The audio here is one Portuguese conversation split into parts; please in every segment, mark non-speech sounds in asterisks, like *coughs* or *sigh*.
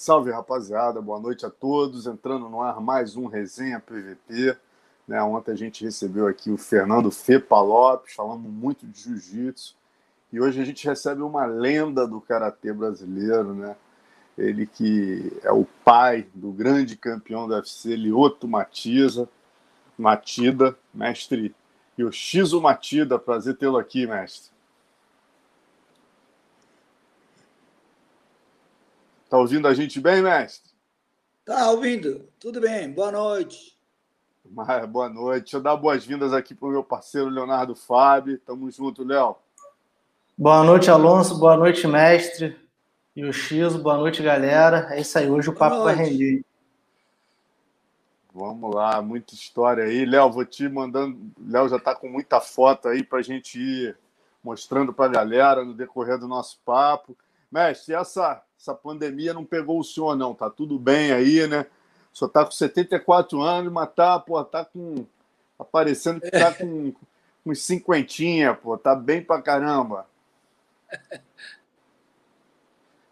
Salve, rapaziada. Boa noite a todos. Entrando no ar mais um Resenha PVP. Né? Ontem a gente recebeu aqui o Fernando Fepa Lopes, falando muito de jiu-jitsu. E hoje a gente recebe uma lenda do karatê brasileiro, né? Ele que é o pai do grande campeão do UFC, Lioto Matiza, Matida, mestre Yoshizo Matida. Prazer tê-lo aqui, mestre. Tá ouvindo a gente bem, mestre? Tá ouvindo. Tudo bem. Boa noite. Mas, boa noite. Deixa eu dar boas-vindas aqui para o meu parceiro Leonardo Fábio. Tamo junto, Léo. Boa noite, Alonso. Boa noite, mestre. E o X, boa noite, galera. É isso aí, hoje o papo vai render. Vamos lá, muita história aí. Léo, vou te mandando. Léo já está com muita foto aí para a gente ir mostrando para a galera no decorrer do nosso papo. Mestre, essa essa pandemia não pegou o senhor, não. Tá tudo bem aí, né? O senhor tá com 74 anos, mas tá, pô, tá com. Aparecendo que tá com uns cinquentinha, pô, tá bem pra caramba.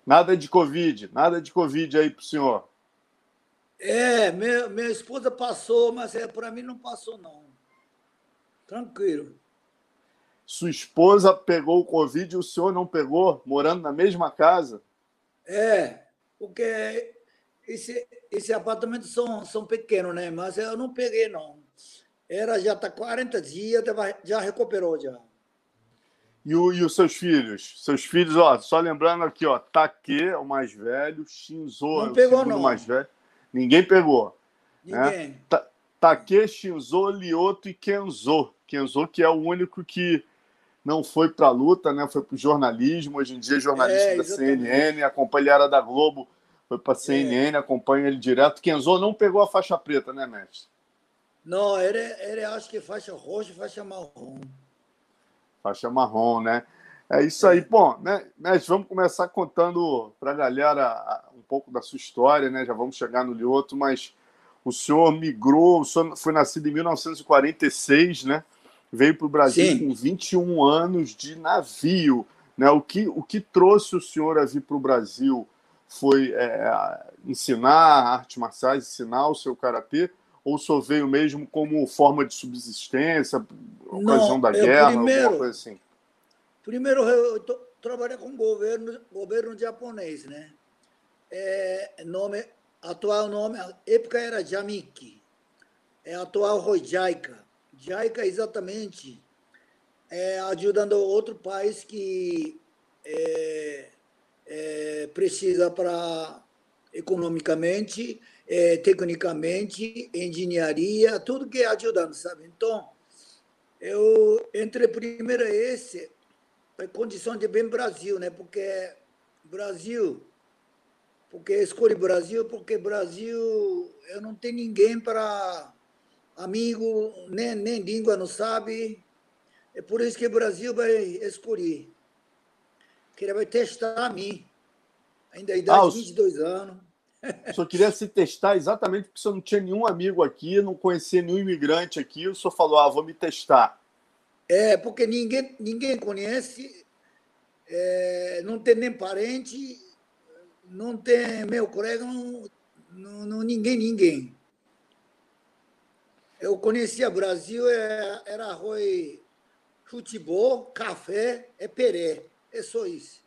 Nada de Covid, nada de Covid aí pro senhor. É, minha, minha esposa passou, mas é, para mim não passou, não. Tranquilo. Sua esposa pegou o Covid e o senhor não pegou, morando na mesma casa? É, porque esse, esse apartamento são, são pequenos, né? Mas eu não peguei, não. Era já está 40 dias, já recuperou já. E, o, e os seus filhos? Seus filhos, ó, só lembrando aqui, ó, Take é o mais velho, Shinzo não é o pegou, segundo não. mais velho. Ninguém pegou. Né? Ninguém. Né? Take, Shinzo, Lioto e Kenzo. Kenzo que é o único que não foi para a luta, né? foi para o jornalismo. Hoje em dia, jornalista é, da CNN, acompanha era da Globo, foi para a CNN, é. acompanha ele direto. Kenzo não pegou a faixa preta, né, mestre? Não, ele, ele acho que faixa roxa e faixa marrom. Faixa marrom, né? É isso aí. Bom, né, mestre, vamos começar contando para a galera um pouco da sua história, né? Já vamos chegar no Lioto, mas o senhor migrou, o senhor foi nascido em 1946, né? Veio para o Brasil Sim. com 21 anos de navio. Né? O, que, o que trouxe o senhor a vir para o Brasil foi é, ensinar artes marciais, ensinar o seu karatê, ou senhor veio mesmo como forma de subsistência, ocasião da guerra, primeiro, alguma coisa assim? Primeiro, eu tô, trabalhei com o governo, governo japonês, né? É, nome, atual nome, a época era Jamiki, é atual Rojaika. JICA exatamente é, ajudando outro país que é, é, precisa para economicamente, é, tecnicamente, engenharia, tudo que é ajudando, sabe? Então, eu entre primeiro esse é condição de bem Brasil, né? Porque Brasil, porque escolhi Brasil, porque Brasil eu não tenho ninguém para amigo, nem, nem língua não sabe. É por isso que o Brasil vai escolher. Que ele vai testar a mim. Ainda a idade ah, de 22 anos. O senhor queria se testar exatamente porque o senhor não tinha nenhum amigo aqui, não conhecia nenhum imigrante aqui. O senhor falou, ah, vou me testar. É, porque ninguém, ninguém conhece, é, não tem nem parente, não tem meu colega, não, não, ninguém, ninguém. Eu conhecia Brasil, é, era arroz, futebol, café, é peré. É só isso.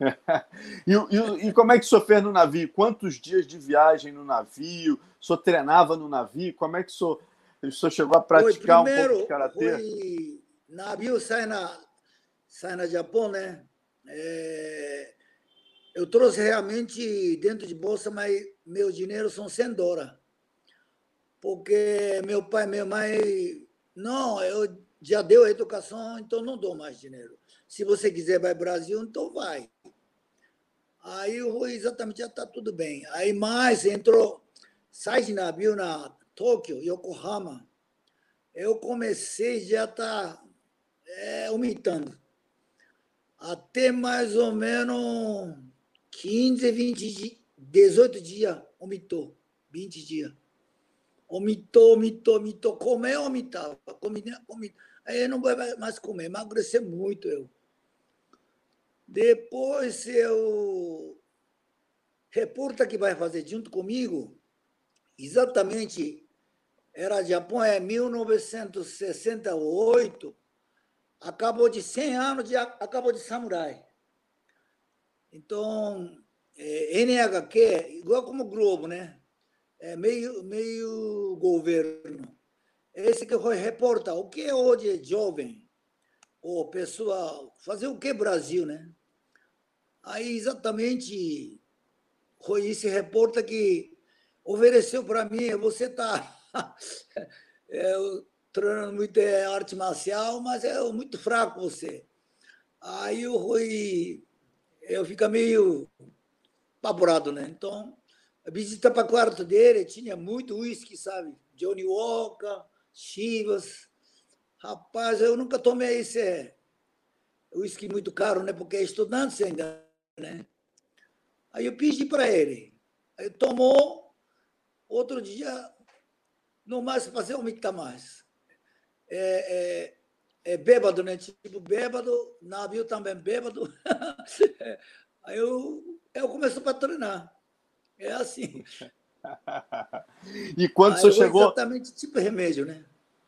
*laughs* e, e, e, como é que o senhor fez no navio? Quantos dias de viagem no navio? O senhor treinava no navio? Como é que o senhor, o senhor chegou a praticar Oi, primeiro, um pouco de karatê? navio sai na, sai na Japão, né? É, eu trouxe realmente dentro de bolsa, mas meu dinheiro são 100 dólares porque meu pai e minha mãe, não, eu já deu a educação, então não dou mais dinheiro. Se você quiser vai Brasil, então vai. Aí o Rui exatamente já está tudo bem. Aí mais entrou, sai de navio na Tóquio, Yokohama. Eu comecei já tá é. Até mais ou menos 15, 20, 18 dias umitou, 20 dias. Omitou, omitou, omitou. Comer, omitava. Comi, comi. Aí eu não vou mais comer, emagrecer muito eu. Depois eu repórter que vai fazer junto comigo, exatamente, era Japão, é 1968, acabou de 100 anos, de, acabou de samurai. Então, é, NHQ, igual como Globo, né? É meio, meio governo. Esse que foi reportar o que é hoje é jovem, ou pessoal, fazer o que Brasil, né? Aí exatamente foi esse repórter que ofereceu para mim, você está *laughs* é, treinando muito é, arte marcial, mas é muito fraco você. Aí eu fui, eu fico meio apavorado, né? Então, a visita para quarto dele tinha muito uísque, sabe? Johnny Walker, Chivas. Rapaz, eu nunca tomei esse uísque muito caro, né? Porque é estudante ainda, né? Aí eu pedi para ele. Aí tomou, outro dia, não mais fazer vomitar mais. É, é, é bêbado, né? Tipo, bêbado, navio também bêbado. *laughs* Aí eu, eu começo para treinar. É assim. *laughs* e quando você chegou. Exatamente tipo remédio, né?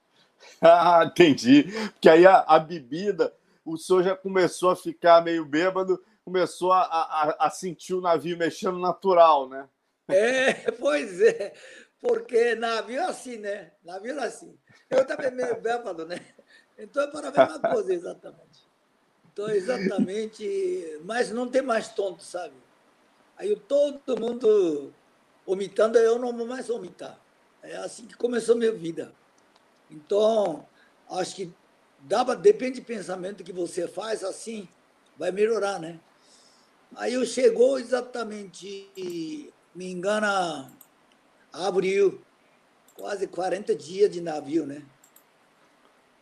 *laughs* ah, entendi. Porque aí a, a bebida, o senhor já começou a ficar meio bêbado começou a, a, a sentir o navio mexendo natural, né? É, *laughs* pois é, porque navio é assim, né? Navio é assim. Eu também meio bêbado, né? Então é para a mesma coisa, exatamente. Então, exatamente, mas não tem mais tonto, sabe? Aí todo mundo vomitando, eu não vou mais vomitar. É assim que começou a minha vida. Então, acho que dava, depende do pensamento que você faz, assim, vai melhorar, né? Aí eu chegou exatamente, me engana, abril, quase 40 dias de navio, né?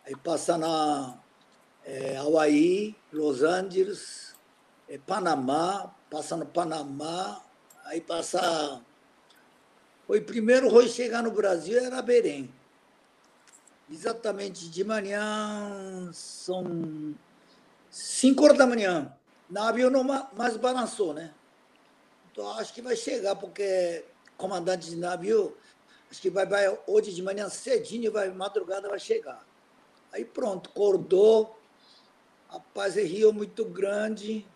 Aí passa na é, Los Angeles, é, Panamá, passa no Panamá, aí passa. Foi primeiro foi chegar no Brasil era Berém. Exatamente de manhã, são 5 horas da manhã navio não mais balançou, né? Então acho que vai chegar, porque comandante de navio, acho que vai, vai hoje de manhã cedinho, vai madrugada vai chegar. Aí pronto, acordou, rapaz, é rio muito grande,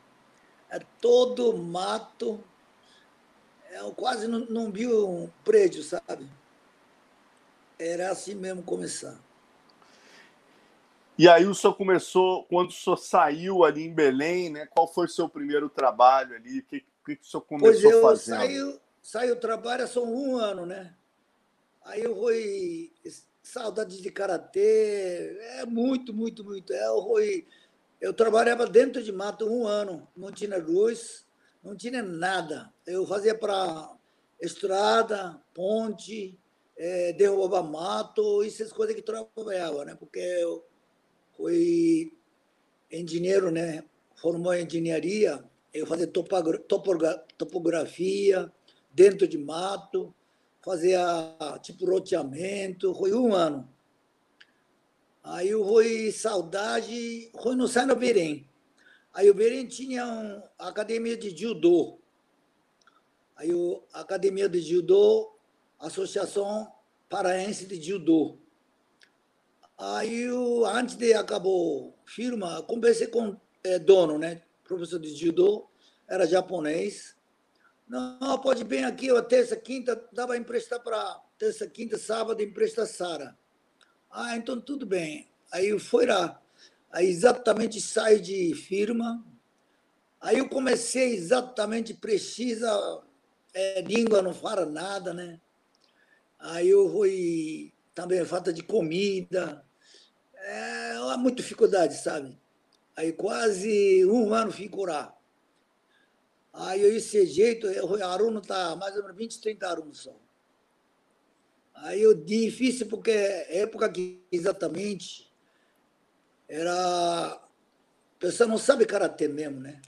é todo mato, é, eu quase não, não vi um prédio, sabe? Era assim mesmo começar. E aí o senhor começou, quando o senhor saiu ali em Belém, né? Qual foi o seu primeiro trabalho ali? O que, que, que o senhor começou pois eu fazendo? Saí, saí o trabalho só um ano, né? Aí eu fui saudade de karatê, é muito, muito, muito. É, eu fui, eu trabalhava dentro de mato um ano, não tinha luz, não tinha nada. Eu fazia para estrada, ponte, é, derrubava mato, essas coisas que trabalhava, né? Porque eu foi engenheiro, né? Formou em engenharia, eu fazia topografia dentro de mato, fazia tipo roteamento, foi um ano. Aí eu fui saudade, foi no Sano Berém. Aí o Berém tinha uma academia de judô. Aí a academia de judô, Associação Paraense de Judô. Aí, antes de acabou firma, conversei com é, dono, né? Professor de judô, era japonês. Não, pode bem aqui, eu, terça, quinta, dá para emprestar para terça, quinta, sábado, empresta Sara. Ah, então tudo bem. Aí foi lá. Aí exatamente sai de firma. Aí eu comecei exatamente, precisa, é, língua não fala nada, né? Aí eu fui também falta de comida, é, há muita dificuldade, sabe? Aí quase um ano ficou lá. Aí esse jeito, o aluno está mais ou menos 20, 30 alunos só. Aí eu difícil porque época que exatamente era a pessoa não sabe karatê mesmo, né?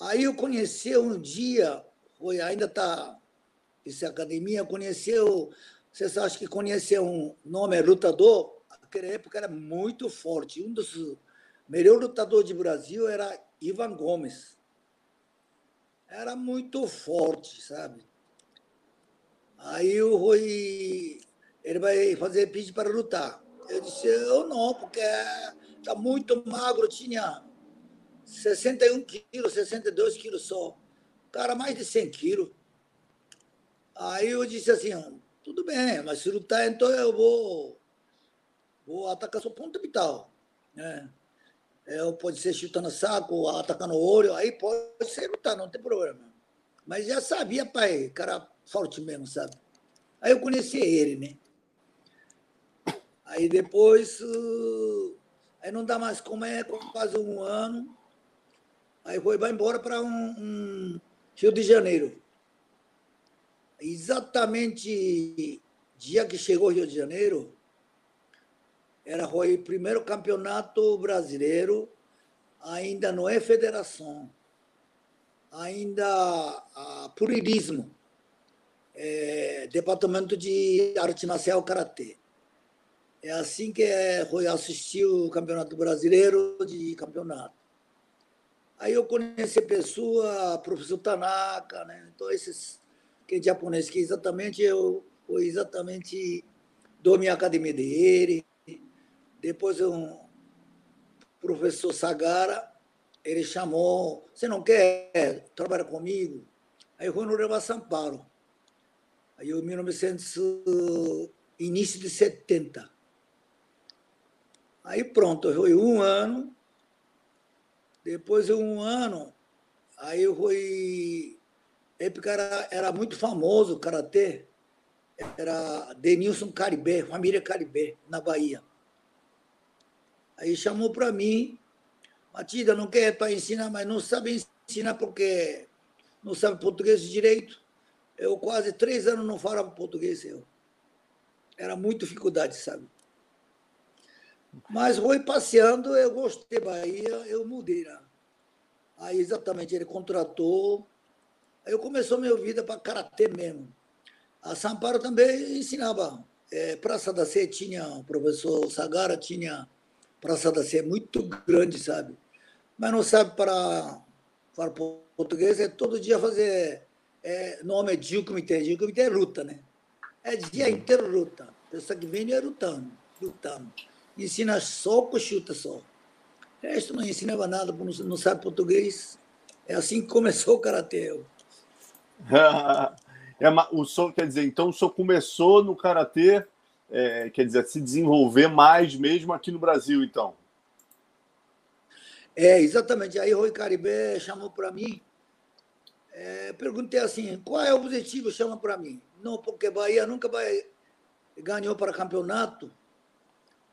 Aí eu conheci um dia, foi ainda tá essa academia conheceu, vocês acham que conheceu um nome é lutador? naquela época era muito forte. Um dos melhores lutadores de Brasil era Ivan Gomes. era muito forte, sabe? Aí o Rui, ele vai fazer pedido para lutar. Eu disse, eu não, porque está muito magro, tinha 61 quilos, 62 quilos só. Cara mais de 100 quilos. Aí eu disse assim, tudo bem, mas se lutar, então eu vou, vou atacar seu ponto vital. Né? Eu pode ser chutando saco, atacando o olho, aí pode ser lutar, não tem problema. Mas já sabia, pai, cara forte mesmo, sabe? Aí eu conheci ele, né? Aí depois, uh, aí não dá mais como é, quase um ano. Aí foi, vai embora para um, um, Rio de Janeiro. Exatamente dia que chegou Rio de Janeiro, era foi o primeiro campeonato brasileiro, ainda não é federação, ainda a purismo, é, departamento de arte marcial karatê. É assim que é, foi assistir o Campeonato Brasileiro de Campeonato. Aí eu conheci pessoa, professor Tanaka, né? Então esses que é japonês que exatamente eu foi exatamente do minha academia dele. Depois um professor Sagara, ele chamou, você não quer trabalhar comigo? Aí eu fui no Reba São Paulo. Aí em 1900, início de 70. Aí pronto, foi um ano. Depois de um ano, aí eu fui. Época era, era muito famoso o karatê. Era Denilson Caribé, família Caribé, na Bahia. Aí chamou para mim, Matilda, não quer para ensinar, mas não sabe ensinar porque não sabe português direito. Eu quase três anos não falava português. Eu. Era muita dificuldade, sabe? Mas foi passeando, eu gostei da Bahia, eu mudei lá. Aí exatamente ele contratou. Aí eu começou minha vida para karatê mesmo. A Samparo também ensinava. É, Praça da Sé tinha, o professor Sagara tinha Praça da Sé muito grande, sabe? Mas não sabe para, para português, é todo dia fazer. É, nome é dia dia o comitê é luta, né? É dia inteiro luta. Pessoa que vem é lutando, lutando ensina soco, chuta só. O resto não ensinava nada, não sabe português. É assim que começou o karatê. *laughs* é, o senhor, quer dizer, então o senhor começou no karatê, é, quer dizer, se desenvolver mais mesmo aqui no Brasil, então? É, exatamente. Aí Rui Caribé chamou para mim. É, perguntei assim: qual é o objetivo? Chama para mim. Não, porque Bahia nunca vai ganhou para campeonato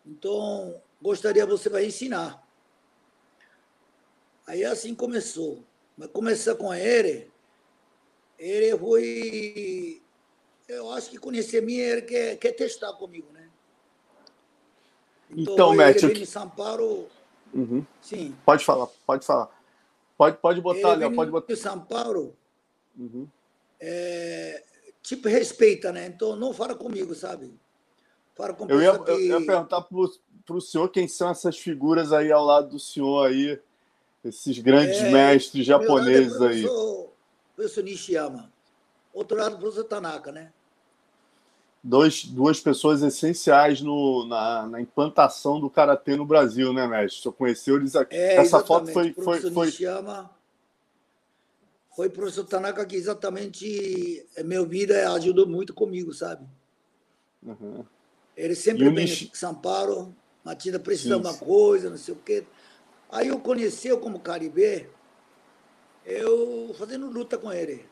então, gostaria você vai ensinar. Aí assim começou. Mas começar com ele, ele foi. Eu acho que conhecer mim, ele quer, quer testar comigo, né? Então, então Matt. Ele São Paulo. Uhum. Sim. Pode falar, pode falar. Pode, pode botar, Léo, pode botar. São Paulo. Uhum. É, tipo, respeita, né? Então não fala comigo, sabe? Para eu, ia, que... eu ia perguntar para o senhor quem são essas figuras aí ao lado do senhor aí, esses grandes é, mestres japoneses é aí. Professor Nishiyama. Outro lado, o professor Tanaka, né? Dois, duas pessoas essenciais no, na, na implantação do karatê no Brasil, né, mestre? Senhor conheceu eles aqui. É, Essa foto foi. O foi, foi... Nishiyama foi o professor Tanaka que exatamente eh, meu vida ajudou muito comigo, sabe? Uhum. Ele sempre vem Nish... em São Paulo, Matilda precisa de uma coisa, não sei o quê. Aí eu conheci como Caribé, eu fazendo luta com ele.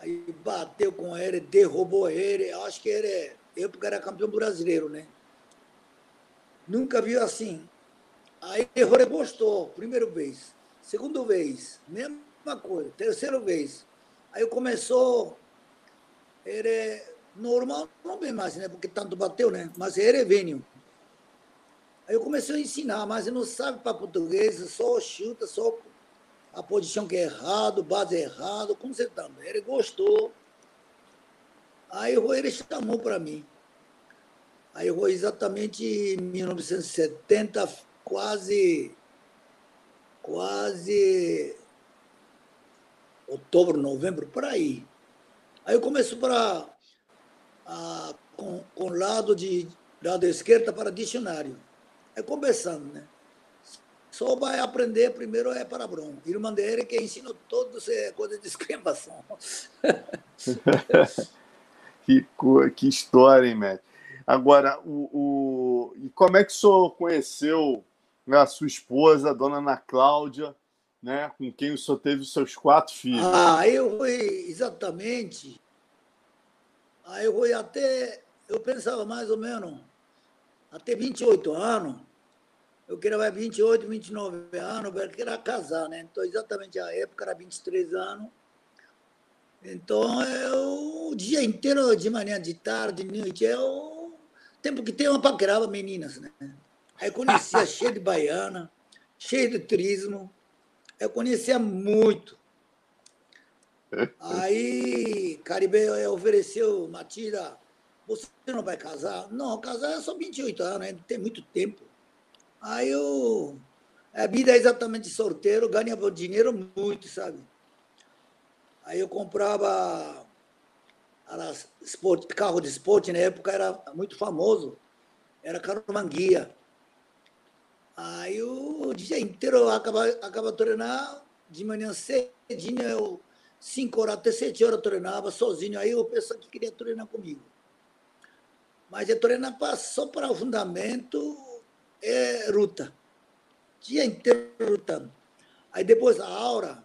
Aí bateu com ele, derrubou ele. Acho que ele, eu porque era campeão brasileiro, né? Nunca viu assim. Aí ele gostou, primeira vez. Segunda vez, mesma coisa. Terceira vez. Aí começou, ele normal não vem mais, né? Porque tanto bateu, né? Mas era Evênio. Aí eu comecei a ensinar, mas ele não sabe para português, só chuta, só a posição que é errado, base é errado, consertando. Ele gostou. Aí ele chamou para mim. Aí foi exatamente em 1970, quase, quase outubro, novembro, por aí. Aí eu começo para com, com lado de lado esquerda para dicionário. É começando, né? Só vai aprender primeiro é para Bron. Irmã dele *laughs* que ensina todos é coisa de exclamação. que, que história, hein, Matt? Agora, o, o, e como é que o senhor conheceu né, a sua esposa, a dona Ana Cláudia, né, com quem o senhor teve os seus quatro filhos? Ah, eu fui exatamente. Aí eu fui até. Eu pensava mais ou menos, até 28 anos. Eu queria mais 28, 29 anos, eu queria casar, né? Então, exatamente a época era 23 anos. Então, eu, o dia inteiro, de manhã, de tarde, de noite, é o tempo que tem uma paquerava meninas, né? Aí conhecia *laughs* cheio de baiana, cheio de turismo. Eu conhecia muito. Aí, Caribe ofereceu, Matilda, você não vai casar? Não, casar é só 28 anos, ainda tem muito tempo. Aí eu. A vida é exatamente sorteiro, ganhava dinheiro muito, sabe? Aí eu comprava esporte, carro de esporte, na época era muito famoso, era carro manguia. Aí o dia inteiro eu acaba, acaba de manhã cedinho, eu, 5 horas até 7 horas treinava sozinho, aí o pessoal que queria treinar comigo. Mas eu treinar só para o fundamento, é ruta. Dia inteiro lutando. Aí depois a aura,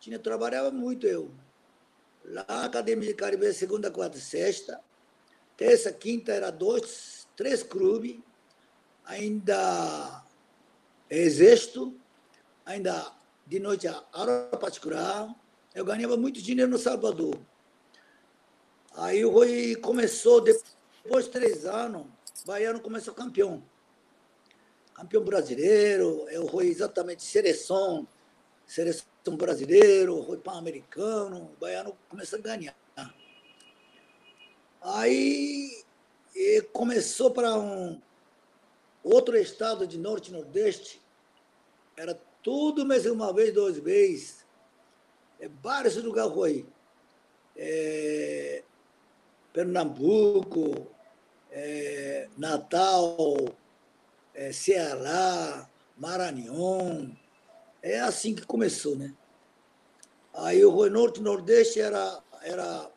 tinha, trabalhava muito eu. Lá na Academia de Caribe, segunda, quarta sexta. Terça, quinta era dois, três clubes. Ainda exército, ainda de noite a aula particular. Eu ganhava muito dinheiro no Salvador. Aí o Rui começou, depois de três anos, o Baiano começou campeão campeão brasileiro, eu fui exatamente seleção, seleção brasileiro, fui pan-americano, o baiano começou a ganhar. Aí começou para um outro estado de norte e nordeste, era tudo mais uma vez, duas vezes, é, vários lugares foi. É, Pernambuco, é, Natal, é, Ceará, Maranhão. É assim que começou, né? Aí o Norte Nordeste era, era,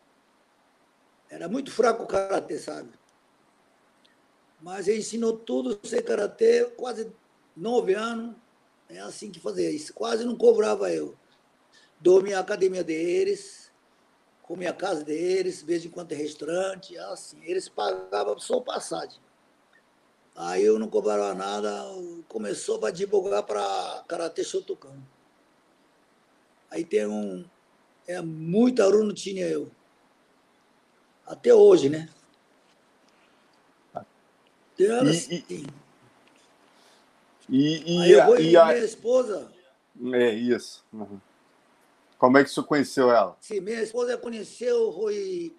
era muito fraco o karatê, sabe? Mas ele ensinou tudo sem karatê, quase nove anos. É assim que fazia isso. Quase não cobrava eu. Dormia na academia deles, comia a casa deles, de vez em quando restaurante, assim. Eles pagavam só passagem. Aí eu não cobrava nada, começou para divulgar para Karatê Shotokan. Aí tem um. É muito aluno tinha eu. Até hoje, né? Tem assim. E, e, e, Aí eu vou e a... minha esposa. É isso. Uhum. Como é que você conheceu ela? Sim, minha esposa conheceu, foi.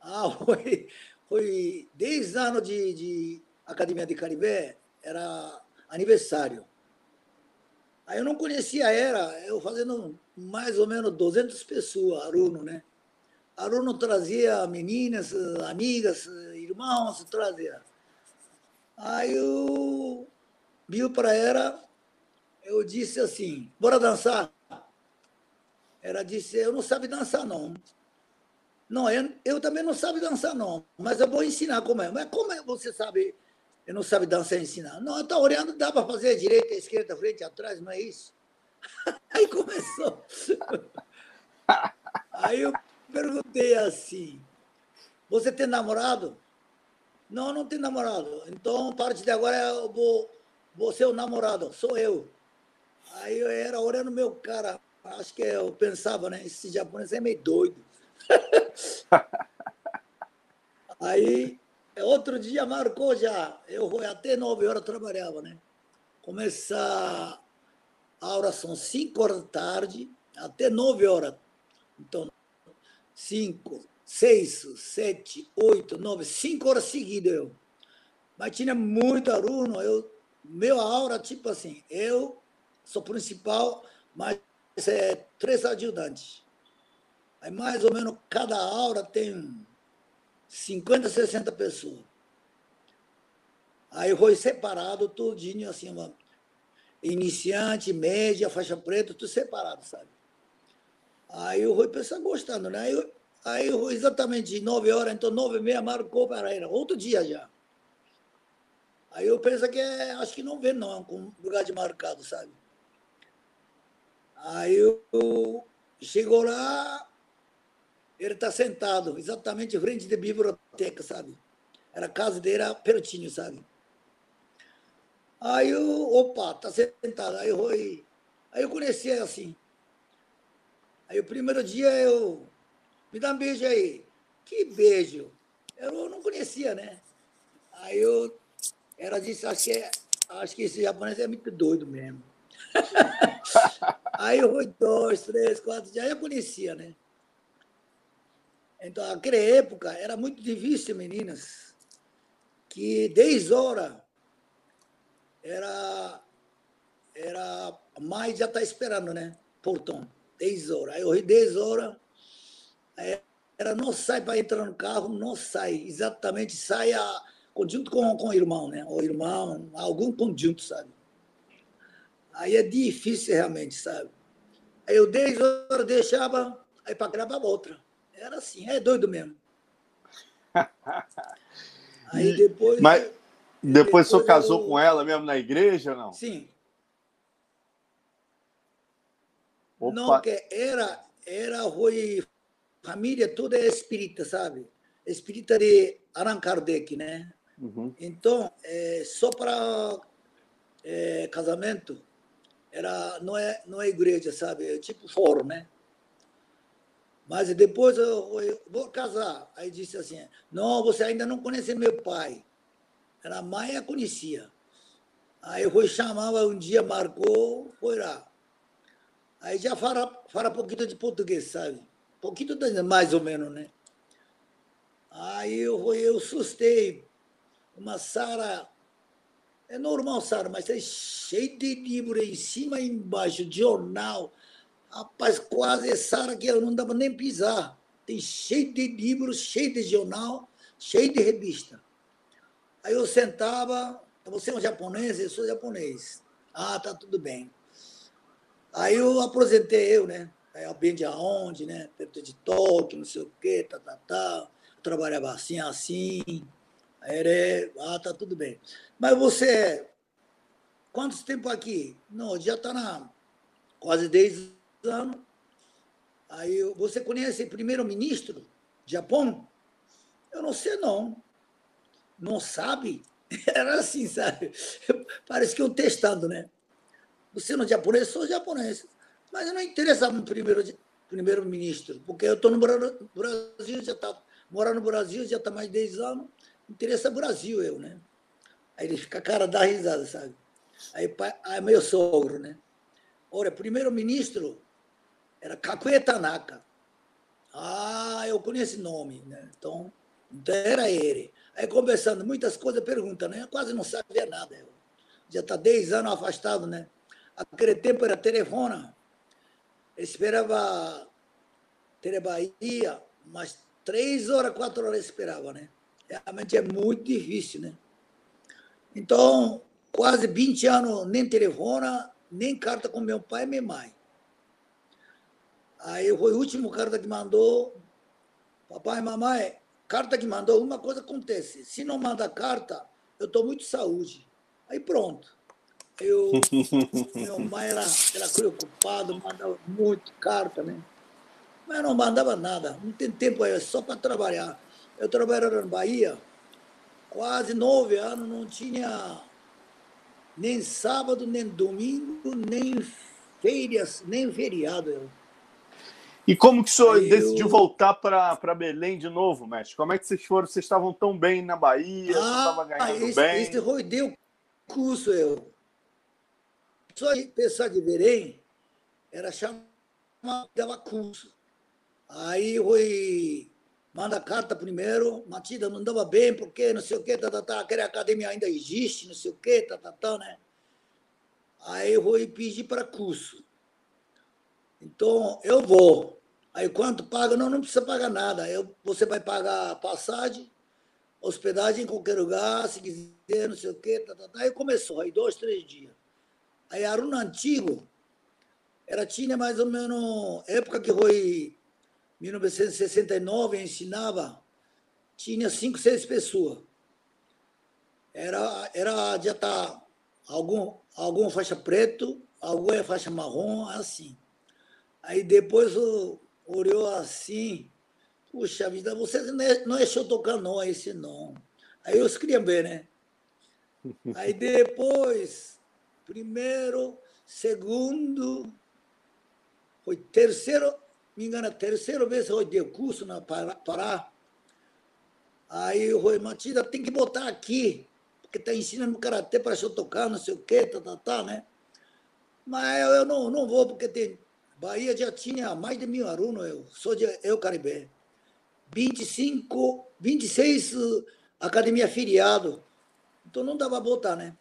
Ah, *laughs* foi, foi 10 anos de, de Academia de Caribé, era aniversário. Aí eu não conhecia ela, eu fazendo mais ou menos 200 pessoas, aluno, né? Aluno trazia meninas, amigas, irmãos, trazia. Aí eu vi para ela, eu disse assim, bora dançar? Ela disse, eu não sabe dançar não. Não, eu, eu também não sabe dançar, não, mas eu vou ensinar como é. Mas como é você sabe, eu não sabe dançar e ensinar? Não, está olhando, dá para fazer direita, esquerda, frente, atrás, não é isso? *laughs* Aí começou. *laughs* Aí eu perguntei assim: Você tem namorado? Não, não tem namorado. Então, a partir de agora, eu vou, vou ser o namorado, sou eu. Aí eu era olhando meu cara, acho que eu pensava, né? Esse japonês é meio doido. *laughs* Aí, outro dia marcou já. Eu fui até nove horas trabalhava, né? Começar a são cinco horas da tarde até nove horas. Então, cinco, seis, sete, oito, nove, cinco horas seguidas eu. Mas tinha muito aluno, eu, meu aula, tipo assim, eu sou principal, mas é, três ajudantes. Aí mais ou menos cada aula tem 50, 60 pessoas. Aí foi separado tudinho, assim, iniciante, média, faixa preta, tudo separado, sabe? Aí o Rui pensa gostando, né? Aí, exatamente nove horas, então nove e meia, marcou para ir, outro dia já. Aí eu penso que é, acho que não vê não, com lugar de marcado, sabe? Aí eu, chegou lá, ele está sentado, exatamente em frente da biblioteca, sabe? Era a casa dele, era pertinho, sabe? Aí eu, opa, tá sentado. Aí eu, aí eu conheci assim. Aí o primeiro dia eu, me dá um beijo aí. Que beijo? Eu não conhecia, né? Aí eu, ela disse, acho que, é, acho que esse japonês é muito doido mesmo. *laughs* aí eu fui dois, três, quatro dias, eu conhecia, né? Então, naquela época, era muito difícil, meninas, que 10 horas era, era mãe já está esperando, né? Portão, 10 horas. Aí eu ri 10 horas, aí era não sai para entrar no carro, não sai. Exatamente, sai a, conjunto com, com o irmão, né? O irmão, algum conjunto, sabe? Aí é difícil realmente, sabe? Aí eu 10 horas deixava, aí para gravar outra. Era assim, é doido mesmo. *laughs* aí depois. Mas... Depois o senhor casou eu... com ela mesmo na igreja ou não? Sim. Opa. Não, que era, era foi família toda é espírita, sabe? Espírita de Allan Kardec, né? Uhum. Então, é, só para é, casamento, era, não, é, não é igreja, sabe? É tipo fórum, né? Mas depois eu, eu, vou casar. Aí disse assim: Não, você ainda não conhece meu pai. Era mãe a conhecia. Aí eu fui chamava um dia, marcou, foi lá. Aí já fala, fala pouquinho de português, sabe? Pouquinho mais ou menos, né? Aí eu, eu sustei uma sala, é normal sala, mas é cheio de livro em cima e embaixo, de jornal. Rapaz, quase sala que eu não dava nem pisar. Tem cheio de livros, cheio de jornal, cheio de revista. Aí eu sentava, você é um japonês? Eu sou japonês. Ah, tá tudo bem. Aí eu aposentei eu, né? Aí bem de aonde, né? Perto de Tóquio, não sei o quê, tá, tá, tá. Eu trabalhava assim, assim. Aí ele, ah, tá tudo bem. Mas você, quantos tempo aqui? Não, já tá na quase 10 anos. Aí você conhece primeiro-ministro Japão? Eu não sei, não não sabe? *laughs* Era assim, sabe? *laughs* Parece que eu testando, né? Você não é japonês? Sou japonês. Mas eu não interessava no primeiro, primeiro-ministro, porque eu estou no Brasil, já está morando no Brasil, já está mais de 10 anos, interessa Brasil eu, né? Aí ele fica a cara da risada, sabe? Aí, aí meu sogro, né? Olha, primeiro-ministro era Kakue Tanaka. Ah, eu conheço esse nome, né? Então, então era ele. Aí conversando, muitas coisas perguntando, né? eu quase não sabia nada. Eu já está 10 anos afastado, né? Aquele tempo era telefone. Esperava Bahia, mas três horas, quatro horas esperava, né? Realmente é muito difícil, né? Então, quase 20 anos nem telefone, nem carta com meu pai e minha mãe. Aí foi o último carta que mandou, papai e mamãe, Carta que mandou, uma coisa acontece. Se não manda carta, eu estou muito saúde. Aí pronto. Eu, *laughs* meu pai era, era preocupado, mandava muito carta, né? Mas não mandava nada. Não tem tempo aí, só para trabalhar. Eu trabalhava na Bahia, quase nove anos, não tinha nem sábado, nem domingo, nem férias, nem feriado. Eu. E como que o senhor eu... decidiu voltar para Belém de novo, mestre? Como é que vocês foram? Vocês estavam tão bem na Bahia, ah, você estava ganhando esse, bem? Esse rodeu curso, eu. Só pensar de Belém era chamar, dava curso. Aí foi, manda carta primeiro, Matida não dava bem, porque não sei o que, tá, tá, tá, aquela academia ainda existe, não sei o que, tá, tá, tá, né? Aí eu vou pedir para curso. Então, eu vou. Aí, quanto paga? Não, não precisa pagar nada. Eu, você vai pagar passagem, hospedagem em qualquer lugar, se quiser, não sei o quê. Tá, tá, tá. Aí começou, aí dois, três dias. Aí, Aruna Antigo, era, tinha mais ou menos, época que foi 1969, ensinava, tinha cinco, seis pessoas. Era, era já tá algum, algum faixa preto, algum é faixa marrom, assim. Aí depois o, olhou assim, puxa vida, você não é, não é Shotokan não, é esse não. Aí eu escrevi, né? *laughs* Aí depois, primeiro, segundo, foi terceiro, me engano, terceira vez eu dei curso na Pará. Aí o Rui Matida tem que botar aqui, porque está ensinando karatê para Shotokan, não sei o quê, tá, tá, tá, né? Mas eu não, não vou, porque tem Bahia já tinha mais de mil alunos, eu sou de Eu Caribe. 25, 26 academia filiado. Então não dava botar, né?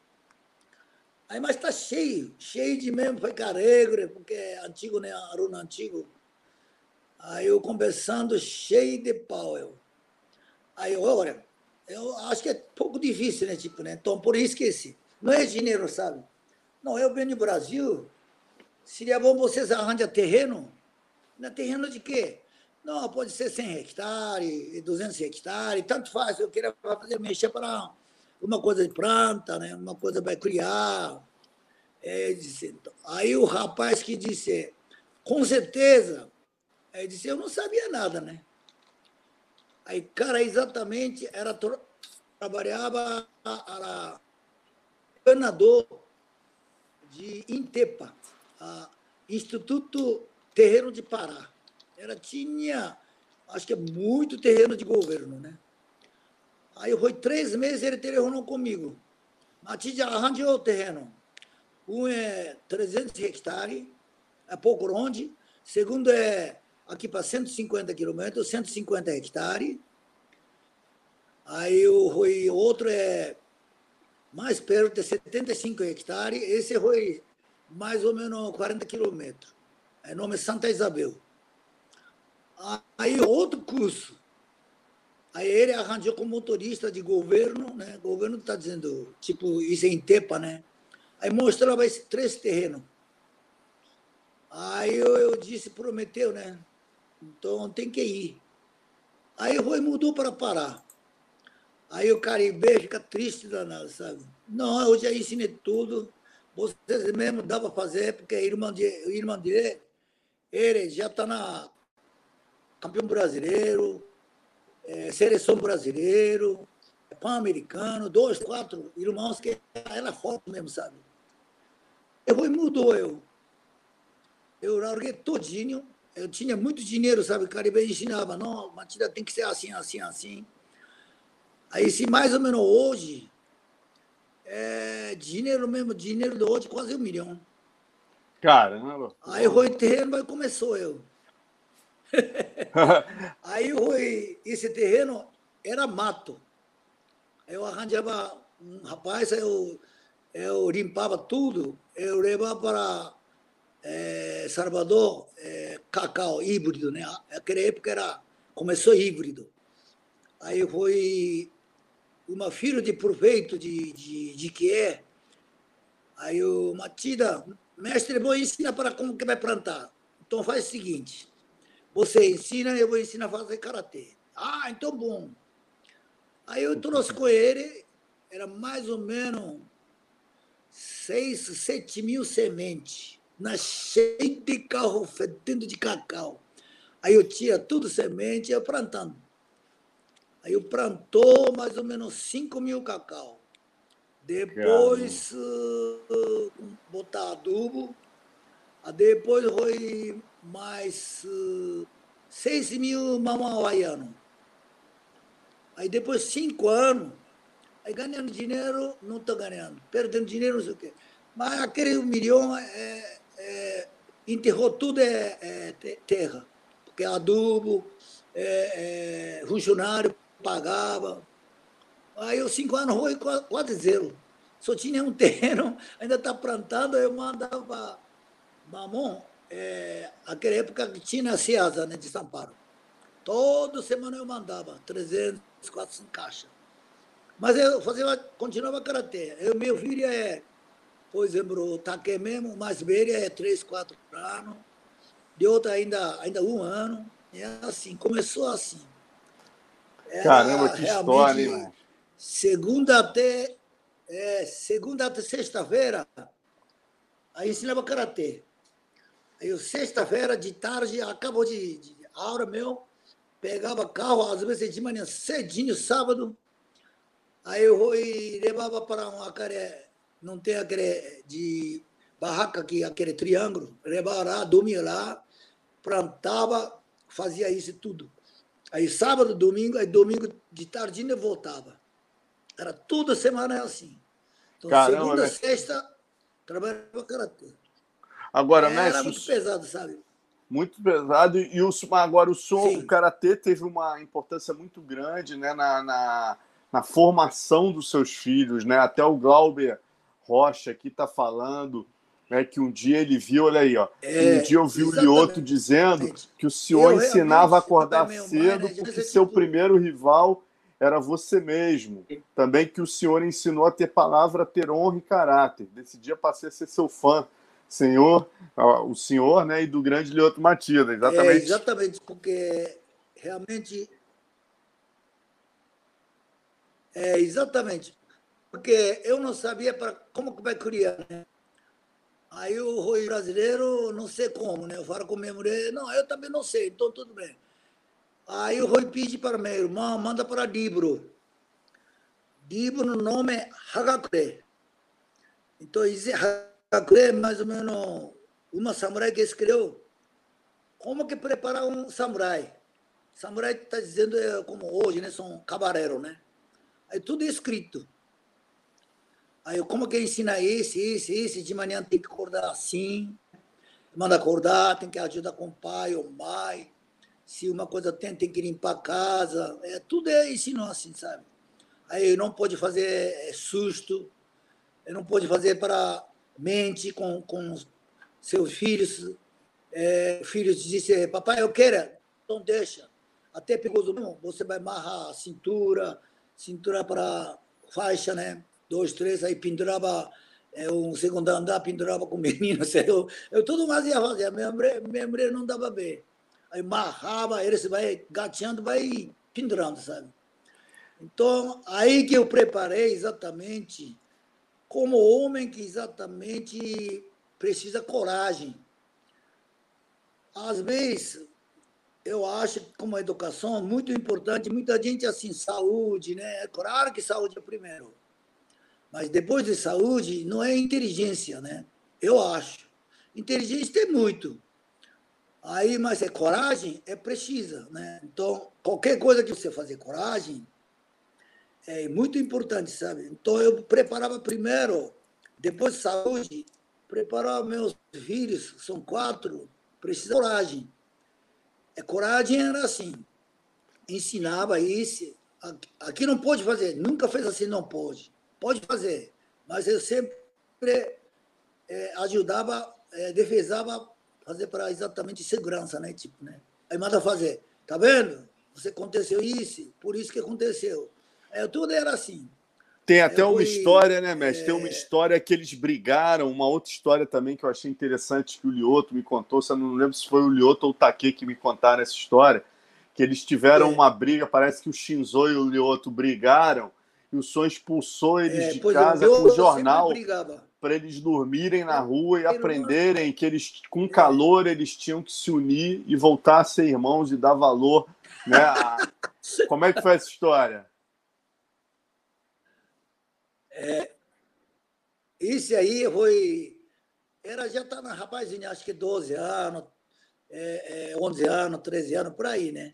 Aí, mas está cheio, cheio de mesmo, foi caregre, porque é antigo, né? Aluno antigo. Aí eu conversando, cheio de pau, eu. Aí olha, eu acho que é pouco difícil, né? Tipo, né? Então, por isso esqueci. Não é dinheiro, sabe? Não, eu venho do Brasil, Seria bom vocês arranjar terreno. Na terreno de quê? Não, pode ser 100 hectares, 200 hectares, tanto faz. Eu queria fazer, mexer para uma coisa de planta, né? uma coisa para criar. É, disse, então, aí o rapaz que disse, com certeza, ele disse, eu não sabia nada, né? Aí, cara, exatamente, era trabalhava, era governador de Intepa a Instituto Terreno de Pará. Ela tinha, acho que é muito terreno de governo, né? Aí foi três meses ele telefonou comigo. Matilde arranjou o terreno. Um é 300 hectares, é pouco longe. Segundo é aqui para 150 quilômetros, 150 hectares. Aí o outro é mais perto de 75 hectares. Esse foi mais ou menos 40 quilômetros. É nome Santa Isabel. Aí outro curso. Aí ele arranjou como motorista de governo, né? O governo está dizendo, tipo, isso é em Tepa, né? Aí mostrava esses três terrenos. Aí eu, eu disse, prometeu, né? Então tem que ir. Aí o Rui mudou para Pará. Aí o Caribe fica triste danado, sabe? Não, eu já ensinei tudo. Vocês mesmo dá para fazer, porque irmão de, irmão de ele já está na campeão brasileiro, é, seleção brasileiro, é pan-americano, dois, quatro irmãos que ela foto mesmo, sabe? Eu fui mudou eu. Eu larguei todinho. Eu tinha muito dinheiro, sabe? O Caribe ensinava, não, Matilda tem que ser assim, assim, assim. Aí, se mais ou menos hoje, é, dinheiro mesmo, dinheiro de hoje, quase um milhão. Caramba! Aí o terreno, mas começou eu. *laughs* aí Rui, esse terreno era mato. Eu arranjava um rapaz, eu, eu limpava tudo, eu levava para é, Salvador é, cacau híbrido, né? Naquela época era, começou híbrido. Aí foi uma filha de prefeito de, de, de que é. Aí o Matida, mestre, vou ensinar para como que vai plantar. Então faz o seguinte, você ensina, eu vou ensinar a fazer karatê. Ah, então bom. Aí eu trouxe com ele, era mais ou menos seis, sete mil sementes, na cheia de carro fedendo de cacau. Aí eu tinha tudo semente e eu plantando. Aí eu plantou mais ou menos 5 mil cacau. Depois uh, botar adubo. Depois foi mais uh, 6 mil mamão havaiano. Aí depois cinco anos, aí ganhando dinheiro, não estou ganhando. Perdendo dinheiro, não sei o quê. Mas aquele milhão é, é, enterrou tudo é, é terra. Porque adubo, é, é, funcionário pagava. Aí os cinco anos foi quase zero. Só tinha um *laughs* terreno, ainda está plantando, eu mandava mamão, é, aquela época que tinha a CIASA né, de São Paulo. Toda semana eu mandava 300, 400 caixas. Mas eu fazia, continuava karatê. Eu, meu filho é, por exemplo, o Take mesmo, mais velho é 3, 4 anos. De outra ainda, ainda um ano. É assim, começou assim. Era Caramba, que história, hein, Segunda até, é, segunda até sexta-feira, aí ensinava karatê. Aí sexta-feira de tarde, acabou de, de aula meu, pegava carro, às vezes de manhã cedinho, sábado, aí eu e levava para uma cara, não tem aquele de barraca aqui, aquele triângulo, levava lá, dormia lá, plantava, fazia isso tudo. Aí sábado, domingo, aí domingo de tardinha eu voltava. Era toda semana assim. Então, Caramba, segunda, né? sexta, trabalhava karatê. Agora, Era mestre, muito pesado, sabe? Muito pesado. E o, agora o som, Sim. o karatê teve uma importância muito grande né, na, na, na, formação dos seus filhos, né? Até o Glauber Rocha aqui está falando né, que um dia ele viu, olha aí, ó, é, um dia eu vi o Lioto dizendo que o senhor eu ensinava a acordar cedo porque seu primeiro rival era você mesmo. Também que o senhor ensinou a ter palavra, ter honra e caráter. Desse dia passei a ser seu fã senhor, o senhor, né, e do grande Leoto Matida, exatamente. É, exatamente, porque realmente é exatamente, porque eu não sabia para como que vai criar, né? Aí o Rui brasileiro, não sei como, né? Eu falo com minha mulher, não, eu também não sei, então tudo bem. Aí o Rui pede para meu irmão, manda para Dibro. Dibro, no nome é Hagakure. Então, isso é é mais ou menos uma samurai que escreveu como que preparar um samurai. Samurai está dizendo é, como hoje, né? São cavaleiros, né? Aí tudo é escrito. Aí como que ensina esse, esse, esse, de manhã tem que acordar assim, manda acordar, tem que ajudar com o pai ou mãe. Se uma coisa tem, tem que limpar a casa. É, tudo é ensino assim, sabe? Aí não pode fazer é, susto, não pode fazer para mente com, com seus filhos. É, filhos dizem, papai, eu quero, então deixa. Até perigoso, você vai amarrar a cintura, cintura para faixa, né? Dois, três, aí pendurava é, um segundo andar, pendurava com *laughs* o menino. Eu, eu tudo mais ia fazer, minha mulher, minha não dava bem. Aí amarrava, ele se vai gateando, vai pendurando, sabe? Então, aí que eu preparei exatamente como homem que exatamente precisa coragem. Às vezes, eu acho que como a educação é muito importante, muita gente assim, saúde, né? É claro que saúde é primeiro. Mas depois de saúde, não é inteligência, né? Eu acho. Inteligência tem muito. Aí, mas é coragem, é precisa, né? Então, qualquer coisa que você fazer coragem, é muito importante, sabe? Então eu preparava primeiro, depois de saúde, preparava meus filhos, são quatro, precisa coragem. É, coragem era assim, ensinava isso, aqui não pode fazer, nunca fez assim, não pode. Pode fazer, mas eu sempre é, ajudava, é, defesava fazer para exatamente segurança, né? Tipo, né? Aí manda fazer, tá vendo? Você aconteceu isso, por isso que aconteceu. É, tudo era assim. Tem até uma história, né, mestre? É... Tem uma história que eles brigaram, uma outra história também que eu achei interessante que o Lioto me contou, eu não lembro se foi o Lioto ou o Take que me contaram essa história, que eles tiveram é. uma briga, parece que o Shinzo e o Lioto brigaram, e o Son expulsou eles é, de casa com o jornal para eles dormirem na rua e aprenderem que eles, com é. calor, eles tinham que se unir e voltar a ser irmãos e dar valor. Né? *laughs* Como é que foi essa história? É, isso aí foi. Era, já estava tá rapazinho, acho que 12 anos, é, é, 11 anos, 13 anos, por aí, né?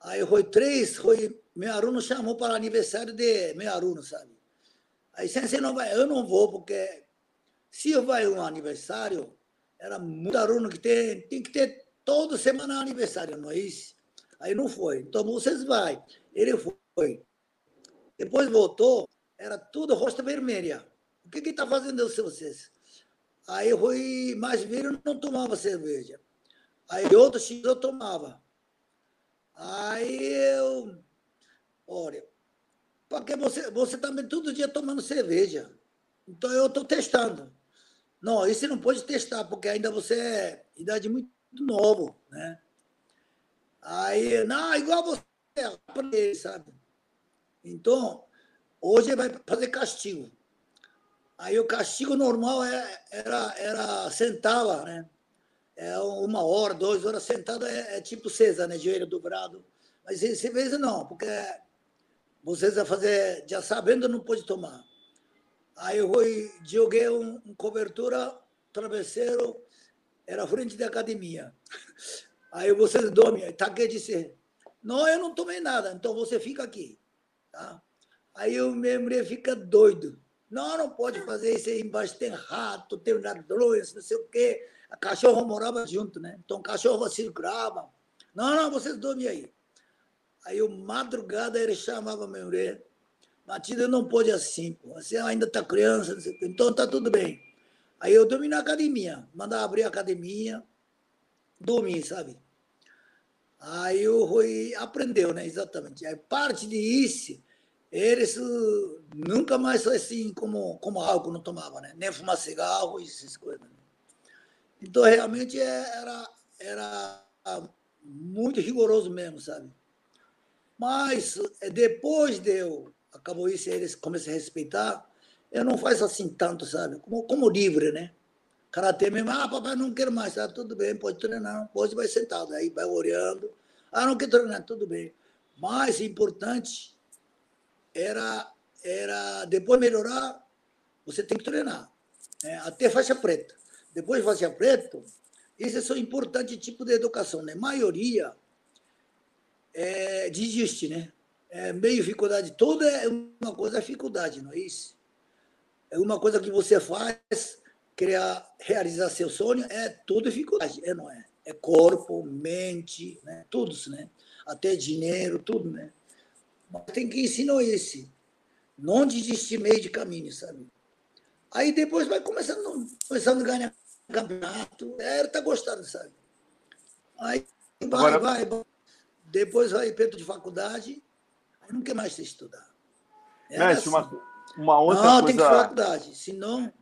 Aí foi três, foi. Meu aluno chamou para aniversário de meu aluno, sabe? Aí, você não vai, eu não vou, porque se eu vai um aniversário, era muito aluno que tem, tem que ter toda semana aniversário, não é isso? Aí não foi. Então vocês vai. Ele foi. Depois voltou, era tudo rosto vermelha. O que está fazendo vocês? Aí eu fui mais velho, não tomava cerveja. Aí outro X eu tomava. Aí eu. Olha, porque você, você também todo dia tomando cerveja. Então eu estou testando. Não, isso não pode testar, porque ainda você é idade muito novo, né? Aí, não, igual você, sabe? Então, hoje vai fazer castigo. Aí o castigo normal é, era, era sentava, né? É uma hora, duas horas sentado é, é tipo César, né? Joelho dobrado. Mas esse vez não, porque vocês a fazer, já sabendo, não pode tomar. Aí eu fui, joguei um, um cobertura, travesseiro, era frente da academia. *laughs* Aí vocês dormem, tá que disse, não, eu não tomei nada, então você fica aqui. Tá? Aí o meu mulher fica doido. Não, não pode fazer isso aí embaixo, tem rato, tem ladrões, não sei o quê. A cachorro morava junto, né? Então o cachorro circulava. Não, não, vocês dormem aí. Aí, o madrugada, ele chamava meu mulher. Matilda, não pode assim, pô. Você ainda está criança, o então tá tudo bem. Aí eu dormi na academia. Mandava abrir a academia, dormi, sabe? Aí eu fui, aprendeu, né? Exatamente. Aí parte disso eles nunca mais foi assim como, como álcool não tomava, né? Nem fumar cigarro e essas coisas. Né? Então, realmente, é, era, era muito rigoroso mesmo, sabe? Mas, é, depois de eu, acabou isso, eles começam a respeitar, eu não faço assim tanto, sabe? Como, como livre, né? Karatê mesmo, ah, papai, não quero mais, tá? Tudo bem, pode treinar, pode vai sentado, aí vai olhando. Ah, não quero treinar, tudo bem. Mais importante era, era depois melhorar, você tem que treinar. Né? Até faixa preta. Depois de faixa preta, esses são importantes tipos de educação. Né? A maioria é, desiste, né? É meio dificuldade. Toda é uma coisa dificuldade, não é isso? É uma coisa que você faz, criar, realizar seu sonho, é tudo dificuldade, é, não é? É corpo, mente, né? tudo, né? Até dinheiro, tudo, né? Mas tem que ensinar esse. Não desistir meio de caminho, sabe? Aí depois vai começando, começando a ganhar campeonato. É, tá gostando, sabe? Aí vai, Agora... vai, vai. Depois vai perto de faculdade, aí não quer mais se estudar. É Mestre, assim. uma, uma outra não, coisa... tem que faculdade, senão...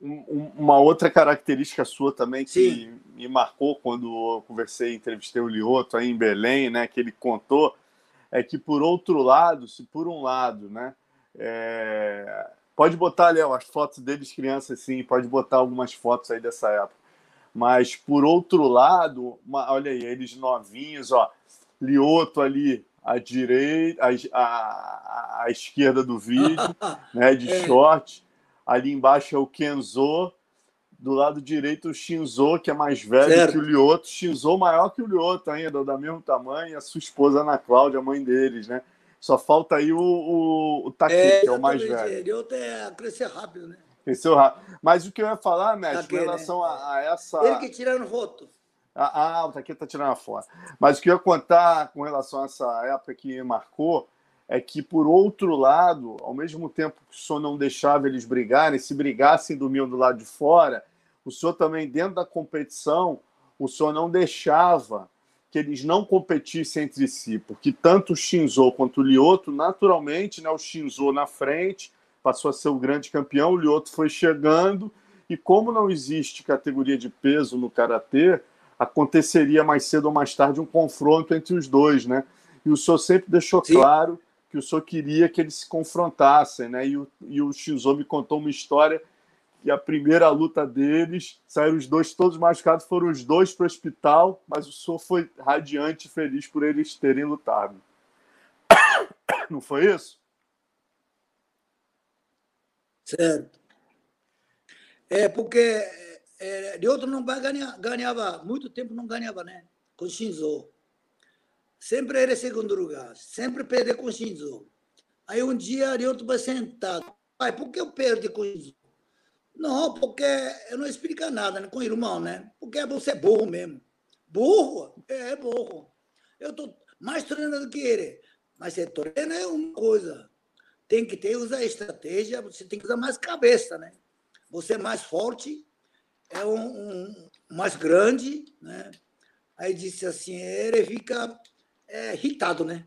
Uma outra característica sua também que Sim. me marcou quando eu conversei, entrevistei o Lioto aí em Belém, né, que ele contou é que, por outro lado, se por um lado, né, é... pode botar, Léo, as fotos deles crianças, sim, pode botar algumas fotos aí dessa época. Mas, por outro lado, uma... olha aí, eles novinhos, ó, Lioto ali à direita, à, à, à esquerda do vídeo, *laughs* né, de é. short. Ali embaixo é o Kenzo, do lado direito o Shinzo, que é mais velho certo. que o Lioto. Shinzo maior que o Lioto ainda, da mesmo tamanho, e a sua esposa Ana Cláudia, mãe deles, né? Só falta aí o, o, o Taki, é, que é o mais velho. O Lioto é crescer rápido, né? Cresceu rápido. Mas o que eu ia falar, Mestre, com relação né? a, a, essa... Ele que tirando foto. Ah, ah, o Taki tá tirando a foto. Mas o que eu ia contar com relação a essa época que marcou é que, por outro lado, ao mesmo tempo que o senhor não deixava eles brigarem, se brigassem dormiam do lado de fora, o senhor também, dentro da competição, o senhor não deixava que eles não competissem entre si, porque tanto o Shinzo quanto o Lioto, naturalmente, né, o Shinzo na frente, passou a ser o grande campeão, o Lioto foi chegando, e como não existe categoria de peso no karatê, aconteceria mais cedo ou mais tarde um confronto entre os dois, né? E o senhor sempre deixou Sim. claro que o senhor queria que eles se confrontassem, né? E o, e o Shinzo me contou uma história e a primeira luta deles, saíram os dois todos machucados, foram os dois para o hospital, mas o senhor foi radiante e feliz por eles terem lutado. *coughs* Não foi isso? Certo. É porque é, de outro não ganhava, ganhava, muito tempo não ganhava, né? Com Shinzo. Sempre era segundo lugar, sempre perde com Shinzo. Aí um dia de outro vai sentado. Pai, por que eu perdi com Shinzo? Não, porque eu não explico nada né, com o irmão, né? Porque você é burro mesmo. Burro? É, é burro. Eu estou mais treinando que ele. Mas você treina é uma coisa. Tem que ter, usar estratégia, você tem que usar mais cabeça, né? você é mais forte, é um, um mais grande, né? Aí disse assim, ele fica é, irritado, né?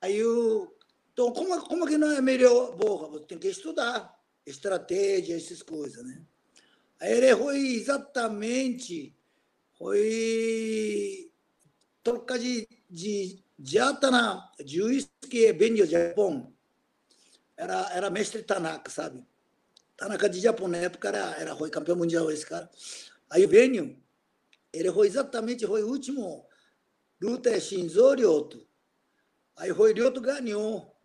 Aí o então como como que não é melhor, porra, você tem que estudar estratégia, essas coisas, né? Aí ele foi exatamente foi troca de, de de juiz que vem do Japão. Era, era mestre Tanaka, sabe? Tanaka de Japão, na época era, era foi campeão mundial esse cara. Aí veio, ele foi exatamente foi o último luta é Shinzo Ryoto. Aí foi Ryoto ganhou.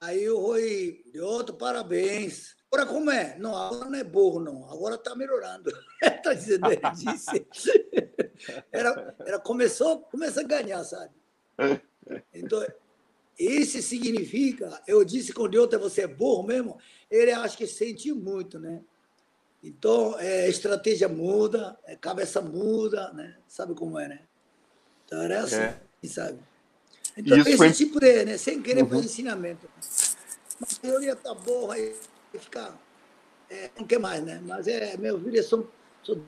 Aí o Rui Ryoto, parabéns. Agora como é? Não, agora não é burro, não. Agora está melhorando. *laughs* Está dizendo, ele disse. *laughs* Era, era, começou, começa a ganhar, sabe? *laughs* Então, isso significa, eu disse quando outro você é burro mesmo, ele acha que sente muito, né? Então, é, estratégia muda, é, cabeça muda, né? Sabe como é, né? Então, era assim, é. sabe? Então, Isso esse foi... tipo de, né? Sem querer uhum. ensinamento. Mas a teoria tá boa, aí fica... É, não quer mais, né? Mas é, meus filhos são, são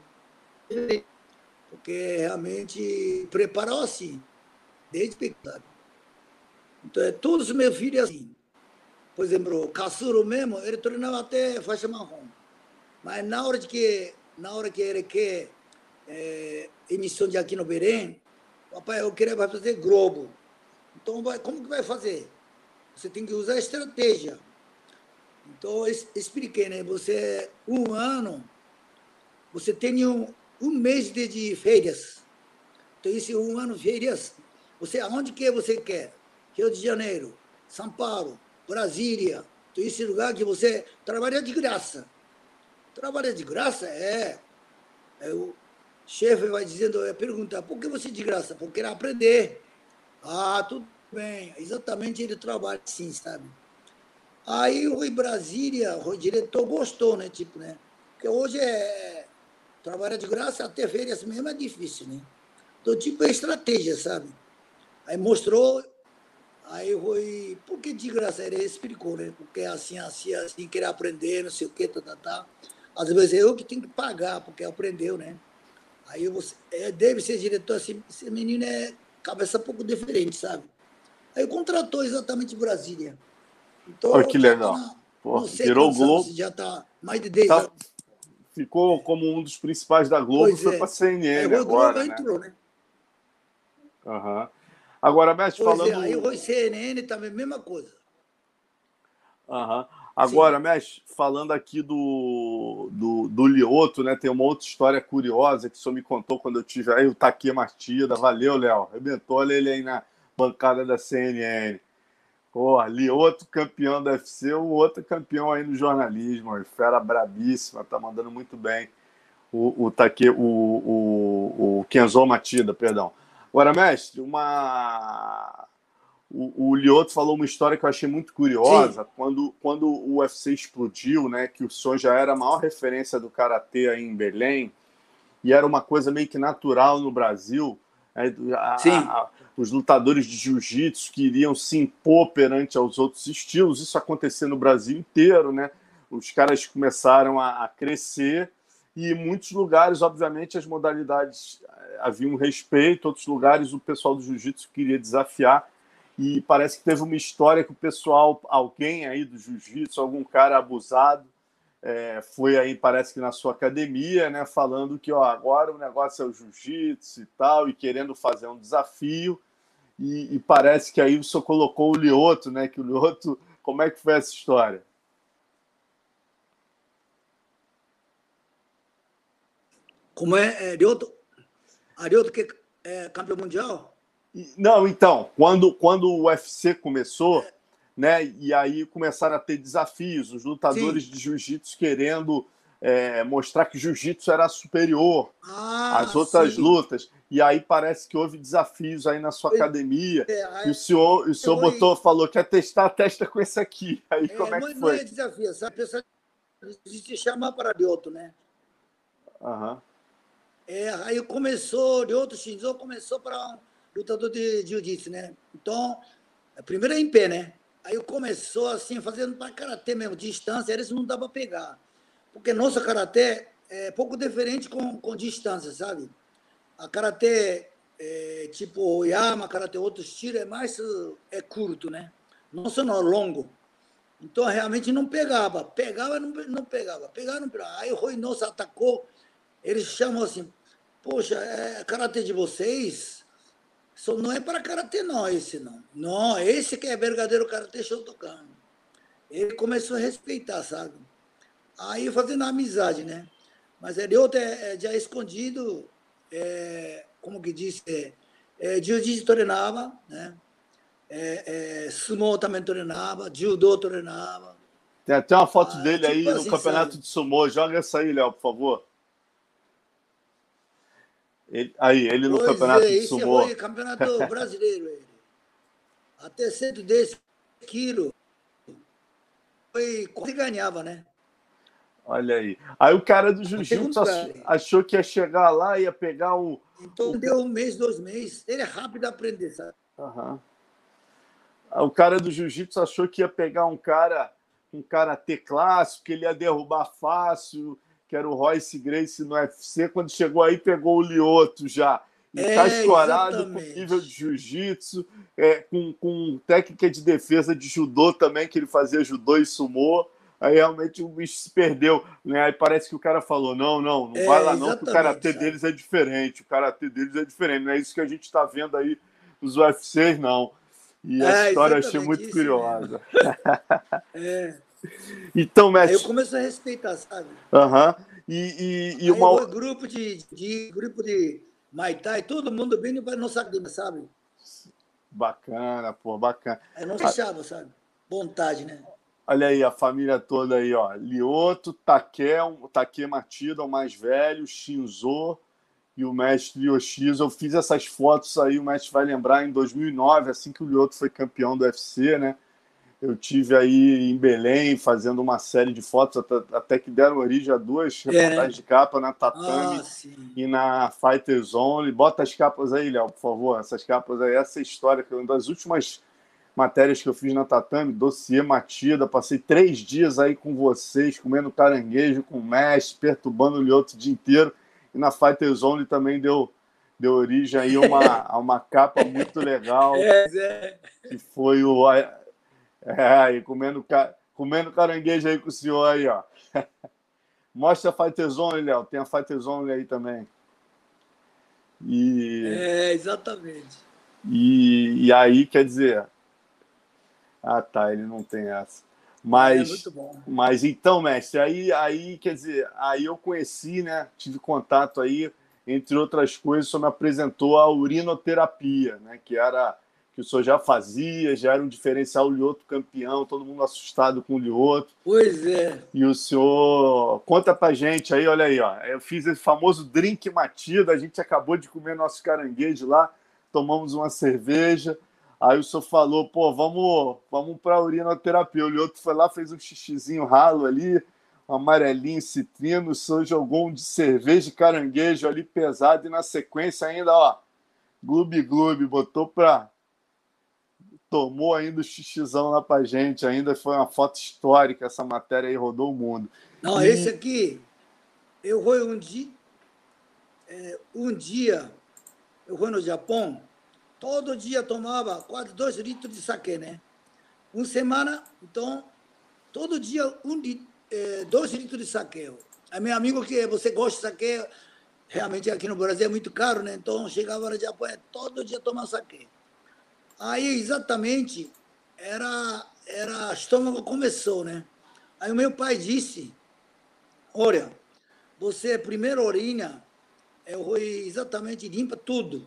porque realmente preparou assim, desde pequeno. Então, é, todos os meus filhos assim. Por exemplo, o Caçuro mesmo, ele treinava até faixa marrom. Mas na hora que, na hora que ele quer é, emissão de aqui no Belém, papai, eu queria fazer Globo. Então, vai, como que vai fazer? Você tem que usar estratégia. Então, eu expliquei, né? Você, um ano, você tem um, um mês de, de férias. Então, esse um ano de férias, você, aonde que você quer? Rio de Janeiro, São Paulo, Brasília. Esse lugar que você trabalha de graça. Trabalha de graça? É. é o chefe vai dizendo, vai perguntar, por que você de graça? Porque quer aprender. Ah, tudo bem. Exatamente ele trabalha assim, sabe? Aí o Brasília, o diretor gostou, né? Tipo, né? Porque hoje é Trabalhar de graça até férias mesmo é difícil, né? Então, tipo, é estratégia, sabe? Aí mostrou, aí foi. Por que de graça? Ele explicou, né? Porque assim, assim, assim, querer aprender, não sei o quê, tá, tá, tá. Às vezes é eu que tenho que pagar, porque aprendeu, né? Aí você é, deve ser diretor assim, esse menino é cabeça um pouco diferente, sabe? Aí contratou exatamente Brasília. Então, Olha que legal. Na, Porra, virou Globo. Já está mais de 10 tá, anos ficou como um dos principais da Globo, pois foi é. para a CNN é, agora, Globo né? entrou, né? Uhum. Agora, mestre, pois falando... É, aí o CNN também, mesma coisa. Uhum. Agora, Sim. mestre, falando aqui do, do, do Lioto, né? Tem uma outra história curiosa que o senhor me contou quando eu tive aí o Taque Martida. Valeu, Léo. Arrebentou ele aí na bancada da CNN. Pô, ali outro campeão da UFC, o outro campeão aí no jornalismo, fera brabíssima, tá mandando muito bem o, o, o, o, o Kenzo Matida, perdão. Agora, mestre, uma... O, o Lioto falou uma história que eu achei muito curiosa. Quando, quando o UFC explodiu, né, que o Son já era a maior referência do Karatê aí em Belém, e era uma coisa meio que natural no Brasil, né, a, a, os lutadores de jiu-jitsu queriam se impor perante aos outros estilos. Isso acontecia no Brasil inteiro, né? Os caras começaram a, a crescer e em muitos lugares, obviamente, as modalidades eh, havia um respeito, outros lugares o pessoal do jiu-jitsu queria desafiar. E parece que teve uma história que o pessoal, alguém aí do jiu-jitsu, algum cara abusado, é, foi aí, parece que na sua academia, né, falando que ó, agora o negócio é o jiu-jitsu e tal, e querendo fazer um desafio. E, e, parece que aí o senhor colocou o Lioto, né? Que o Lioto, como é que foi essa história? Como é, é Lioto? A Lioto que é campeão mundial? Não, então, quando, quando o UFC começou, é né? E aí começaram a ter desafios, os lutadores Sim. de jiu-jitsu querendo é, mostrar que jiu-jitsu era superior ah, às outras sim. lutas. E aí parece que houve desafios aí na sua academia. É, e o senhor, o senhor botou, falou que ia testar a testa com esse aqui. *laughs* Aí é, como é que foi? Não é desafio, sabe? A pessoa se chamar para de outro, né? Uhum. É, aí começou, de outro Shinzo começou para um lutador de jiu-jitsu, né? Então, primeiro é em pé, né? Aí começou assim, fazendo para karatê mesmo, distância, eles não dá para pegar. Porque nosso karatê é pouco diferente com, com distância, sabe? A karatê, é, tipo Yama, karatê, outros estilos, é mais é curto, né? Nosso não, longo. Então, realmente não pegava. Pegava, não, não pegava. Pegava, não pegava. Aí o Rui Nosso atacou. Eles chamam assim, poxa, é karatê de vocês só não é para karatê, não, esse não. Não, esse que é verdadeiro karatê Shotokan. Ele começou a respeitar, sabe? Aí fazendo amizade, né? Mas ele outro é, é já escondido, é, como que disse, é, é, jiu-jitsu treinava, né? É, é, sumo também treinava, judô treinava. Tem até uma foto ah, dele tipo aí assim, no campeonato sabe? de sumo. Joga essa aí, Léo, por favor. Ele, aí, ele no pois campeonato é, de sumo. Foi campeonato brasileiro, ele. Até 110 quilos. Foi quase ganhava, né? Olha aí. Aí o cara do jiu-jitsu achou que ia chegar lá, ia pegar o. Então o... deu um mês, dois meses. Ele é rápido a aprender, sabe? Uhum. O cara do jiu-jitsu achou que ia pegar um cara, um karatê clássico, que ele ia derrubar fácil, que era o Royce Grace no UFC, quando chegou aí pegou o Lioto já. E está é, escorado exatamente. com nível de jiu-jitsu, é, com, com técnica de defesa de judô também, que ele fazia judô e sumô. Aí realmente o bicho se perdeu. Né? Aí parece que o cara falou: não, não, não é, vai lá não, que o karatê deles é diferente. O karatê deles é diferente. Não é isso que a gente está vendo aí nos UFCs, não. E a é, história eu achei muito curiosa. *laughs* é. *laughs* Então, mestre. Aí eu comecei a respeitar, sabe? Aham. Uhum. E, e, e uma... grupo de, de grupo de Maitai, todo mundo bem no nosso academia, sabe? Bacana, pô, bacana. É, não deixava, ah. sabe? Vontade, né? Olha aí a família toda aí, ó. Lioto, Taquel, Taque Matida, o mais velho, Shinzo e o mestre Yoshizo. Eu fiz essas fotos aí, o mestre vai lembrar, em 2009, assim que o Lioto foi campeão do UFC, né? Eu tive aí em Belém fazendo uma série de fotos, até, até que deram origem a duas é. reportagens de capa na Tatame ah, e na Fighters Only. Bota as capas aí, Léo, por favor. Essas capas aí, essa é história, que é uma das últimas matérias que eu fiz na Tatame, dossiê Matida. Passei três dias aí com vocês, comendo caranguejo com mestre, perturbando o Lioto o dia inteiro. E na Fighters Only também deu, deu origem aí a uma, *laughs* a uma capa muito legal, é, é. que foi o é, aí comendo, comendo caranguejo aí com o senhor aí, ó. *laughs* Mostra a Fighter Zone, Léo. Tem a Fighter Zone aí também. E... É, exatamente. E, e aí, quer dizer... Ah, tá, ele não tem essa. Mas, é mas então, mestre, aí, aí, quer dizer, aí eu conheci, né? Tive contato aí, entre outras coisas, o senhor me apresentou a urinoterapia, né? Que era que o senhor já fazia, já era um diferencial o Lioto campeão, todo mundo assustado com o Lioto. Pois é. E o senhor conta pra gente aí, olha aí, ó. Eu fiz esse famoso drink matido, a gente acabou de comer nosso caranguejo lá, tomamos uma cerveja. Aí o senhor falou, pô, vamos, vamos para a urinoterapia. O Lioto foi lá, fez um xixizinho ralo ali, um amarelinho, citrino. O senhor jogou um de cerveja e caranguejo ali pesado e na sequência ainda, ó, gloob gloob, botou para tomou ainda o xixizão lá pra gente, ainda foi uma foto histórica, essa matéria aí rodou o mundo. Não, e... esse aqui, eu fui um dia, é, um dia, eu fui no Japão, todo dia tomava quase dois litros de saque, né? Uma semana, então, todo dia um, é, dois litros de saque. A meu amigo que você gosta de saque, realmente aqui no Brasil é muito caro, né? Então, chegava no Japão, é todo dia tomar saque. Aí exatamente era era estômago começou, né? Aí o meu pai disse: "Olha, você primeiro orina, eu vou exatamente limpa tudo.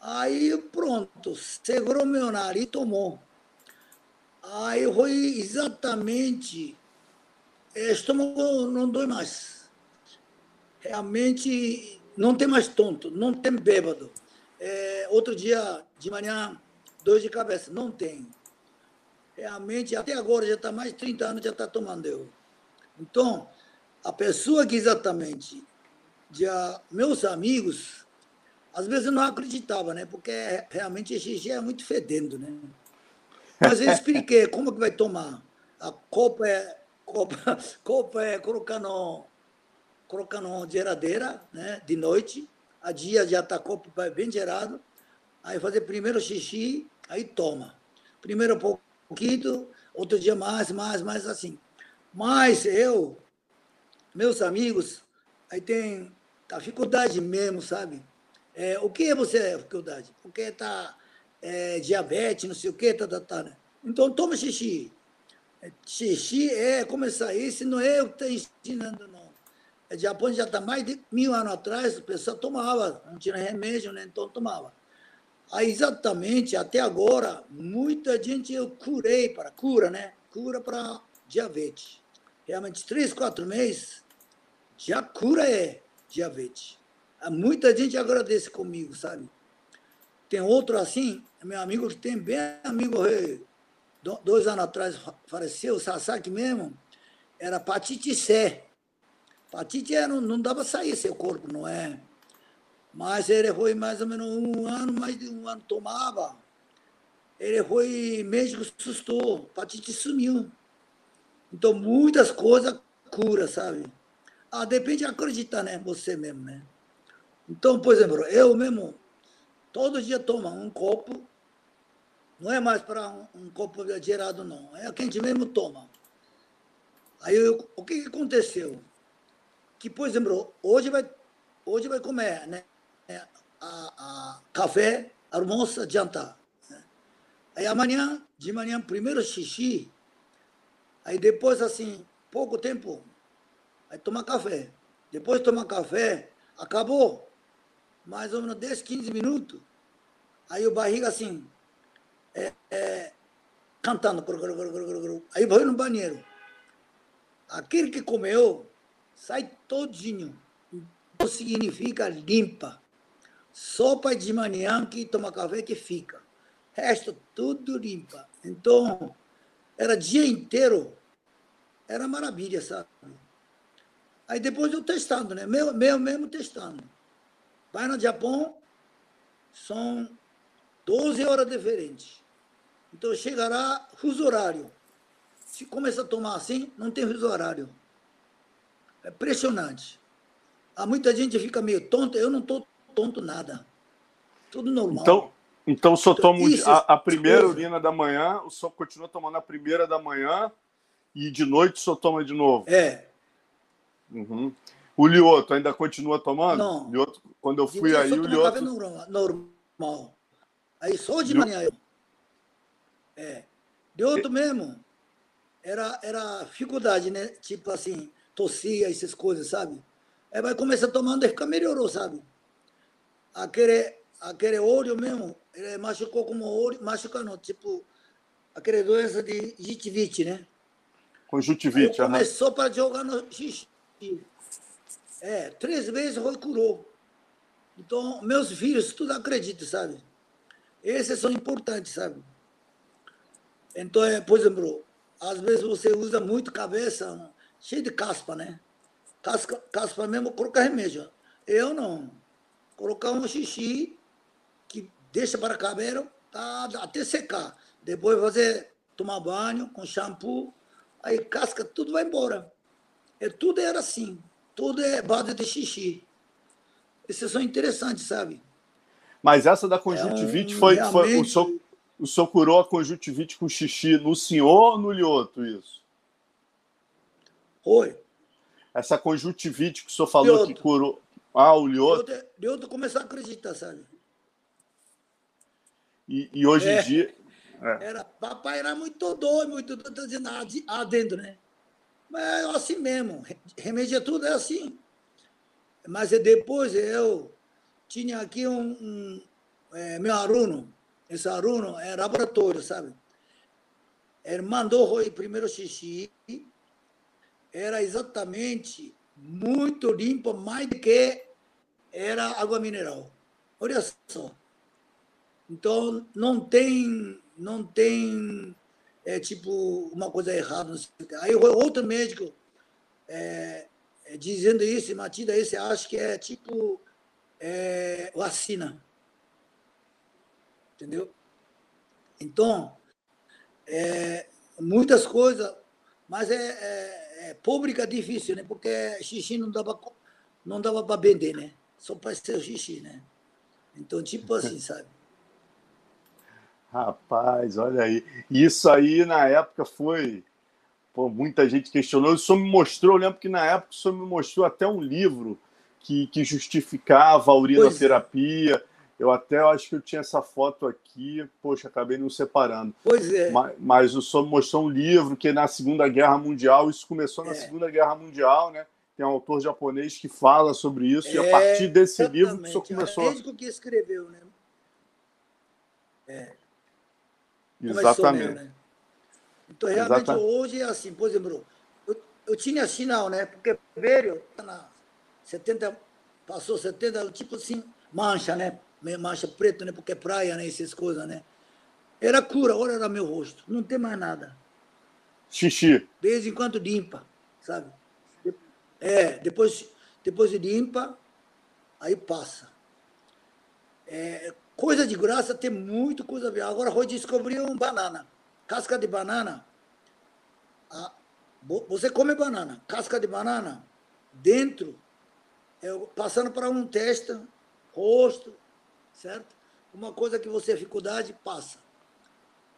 Aí pronto, segurou meu nariz e tomou. Aí eu vou exatamente é, estômago não dói mais. Realmente não tem mais tonto, não tem bêbado. É, outro dia de manhã, dor de cabeça. Não tem. Realmente, até agora, já está mais de 30 anos, já está tomando eu. Então, a pessoa que exatamente, já, meus amigos, às vezes eu não acreditava, né? Porque realmente esse é muito fedendo, né? Mas eu expliquei *laughs* como que vai tomar. A copa é, copa, *laughs* copa é colocar no, colocar geladeira né, de noite. A dia já está copo bem gerado. Aí fazer primeiro xixi, aí toma. Primeiro pouquinho, outro dia mais, mais, mais assim. Mas eu, meus amigos, aí tem dificuldade mesmo, sabe? É, o que é você dificuldade? Porque está é, diabetes, não sei o que, tá, tá, tá, né? Então toma xixi. É, xixi é começar isso, não é eu que estou ensinando, não. O é, Japão já está mais de mil anos atrás, o pessoal tomava, não tinha remédio, né? então tomava. Aí, exatamente, até agora, muita gente eu curei para, cura, né? Cura para diabetes. Realmente, três, quatro meses, já cura é diabetes. Muita gente agradece comigo, sabe? Tem outro assim, meu amigo que tem bem amigo, dois anos atrás faleceu, Sasaki mesmo, era hepatite C. Hepatite C não, não dava sair seu corpo, não é? Mas ele foi mais ou menos um ano, mais de um ano tomava. Ele foi, médico assustou, hepatite sumiu. Então, muitas coisas cura, sabe? Ah, depende de acreditar, né? Você mesmo, né? Então, por exemplo, eu mesmo, todo dia tomo um copo, não é mais para um, um, copo gerado, não. É a gente mesmo toma. Aí, eu, o que, que aconteceu? Que, por exemplo, hoje vai, hoje vai comer, né? A, a café, almoço, jantar. Né? Aí amanhã, de manhã, primeiro xixi, aí depois, assim, pouco tempo, aí toma café. Depois toma café, acabou mais ou menos 10, 15 minutos. Aí o barriga assim, é, é, cantando. Aí vai no banheiro. Aquele que comeu sai todinho. Não significa limpa. Sopa de manhã que toma café que fica. Resto tudo limpa. Então, era dia inteiro. Era maravilha, sabe? Aí depois eu testando, né? Meu, meu mesmo testando. Vai no Japão, são 12 horas diferentes. Então chegará fuso horário. Se começa a tomar assim, não tem fuso horário. É impressionante. Há muita gente fica meio tonta, eu não estou tonto nada. Tudo normal. Então, então só então, tomo isso, a, a, primeira coisa. urina da manhã, o senhor continua tomando a primeira da manhã e de noite só toma de novo. É. Uhum. O Lioto ainda continua tomando? Não. Lioto, quando eu fui aí, o Lioto. normal. Aí só de manhã eu. É. Lioto mesmo. Era, era dificuldade, né? Tipo assim, tossia, essas coisas, sabe? Aí vai começar tomando e fica melhorou, sabe? Aquele, aquele olho mesmo, ele machucou como olho, machucou não, tipo, aquele doença de gitivite, né? Conjuntivite, aham. Começou para jogar no xixi. É, três vezes foi curou. Então, meus filhos tudo acreditam, sabe? Esses são importantes, sabe? Então, é, por exemplo, às vezes você usa muito cabeça, cheio de caspa, né? Casca, caspa mesmo, colocar remédio. Eu não. Colocar um xixi que deixa para cabelo tá, até secar. Depois fazer, tomar banho com shampoo, aí casca, tudo vai embora. É, tudo era assim tudo é base de xixi. Esses são interessantes, sabe? Mas essa da conjuntivite é um, foi, realmente... foi o, senhor, o senhor curou a conjuntivite com xixi no senhor ou no Lioto, isso? Foi. Essa conjuntivite que o senhor falou Lioto. que curou. Ah, o Lioto. Lioto, começou a acreditar, sabe? E, e hoje é, em dia. É. Era, papai era muito doido, muito doido, dizendo adendo, né? Mas é assim mesmo, remédio é tudo é assim. Mas depois eu tinha aqui um, um é, meu aluno, esse aluno é laboratório, sabe? Ele mandou o primeiro xixi, era exatamente muito limpo, mais do que era água mineral. Olha só. Então, não tem, não tem é tipo uma coisa errada. Aí outro médico é, é, dizendo isso, Matida, esse acho que é tipo é, vacina. Entendeu? Então, é, muitas coisas, mas é, é, é, pública difícil, né? Porque xixi não dava, não dava para vender, né? Só para ser xixi, né? Então, tipo assim, *laughs* sabe? Rapaz, olha aí. Isso aí na época foi. Pô, muita gente questionou. O senhor me mostrou, eu lembro que na época o senhor me mostrou até um livro que, que justificava a urinoterapia. É. Eu até acho que eu tinha essa foto aqui, poxa, acabei não separando. Pois é. Mas, mas o senhor mostrou um livro que na Segunda Guerra Mundial, isso começou na é. Segunda Guerra Mundial, né? Tem um autor japonês que fala sobre isso, é, e a é, partir desse exatamente. livro que o senhor começou. É médico que escreveu, né? É. Exatamente. né? Então, realmente, Exatamente. hoje é assim, por exemplo, eu, eu tinha sinal, né? Porque velho, na 70, passou 70, tipo assim, mancha, né? Mancha preta, né? Porque é praia, né? Essas coisas, né? Era cura, olha era meu rosto, não tem mais nada. Xixi. De vez em quando limpa, sabe? É, depois, depois de limpa, aí passa. É, Coisa de graça tem muito coisa a ver. Agora vou descobrir um banana. Casca de banana. Ah, você come banana. Casca de banana. Dentro, é, passando para um teste, rosto, certo? Uma coisa que você dificuldade, passa.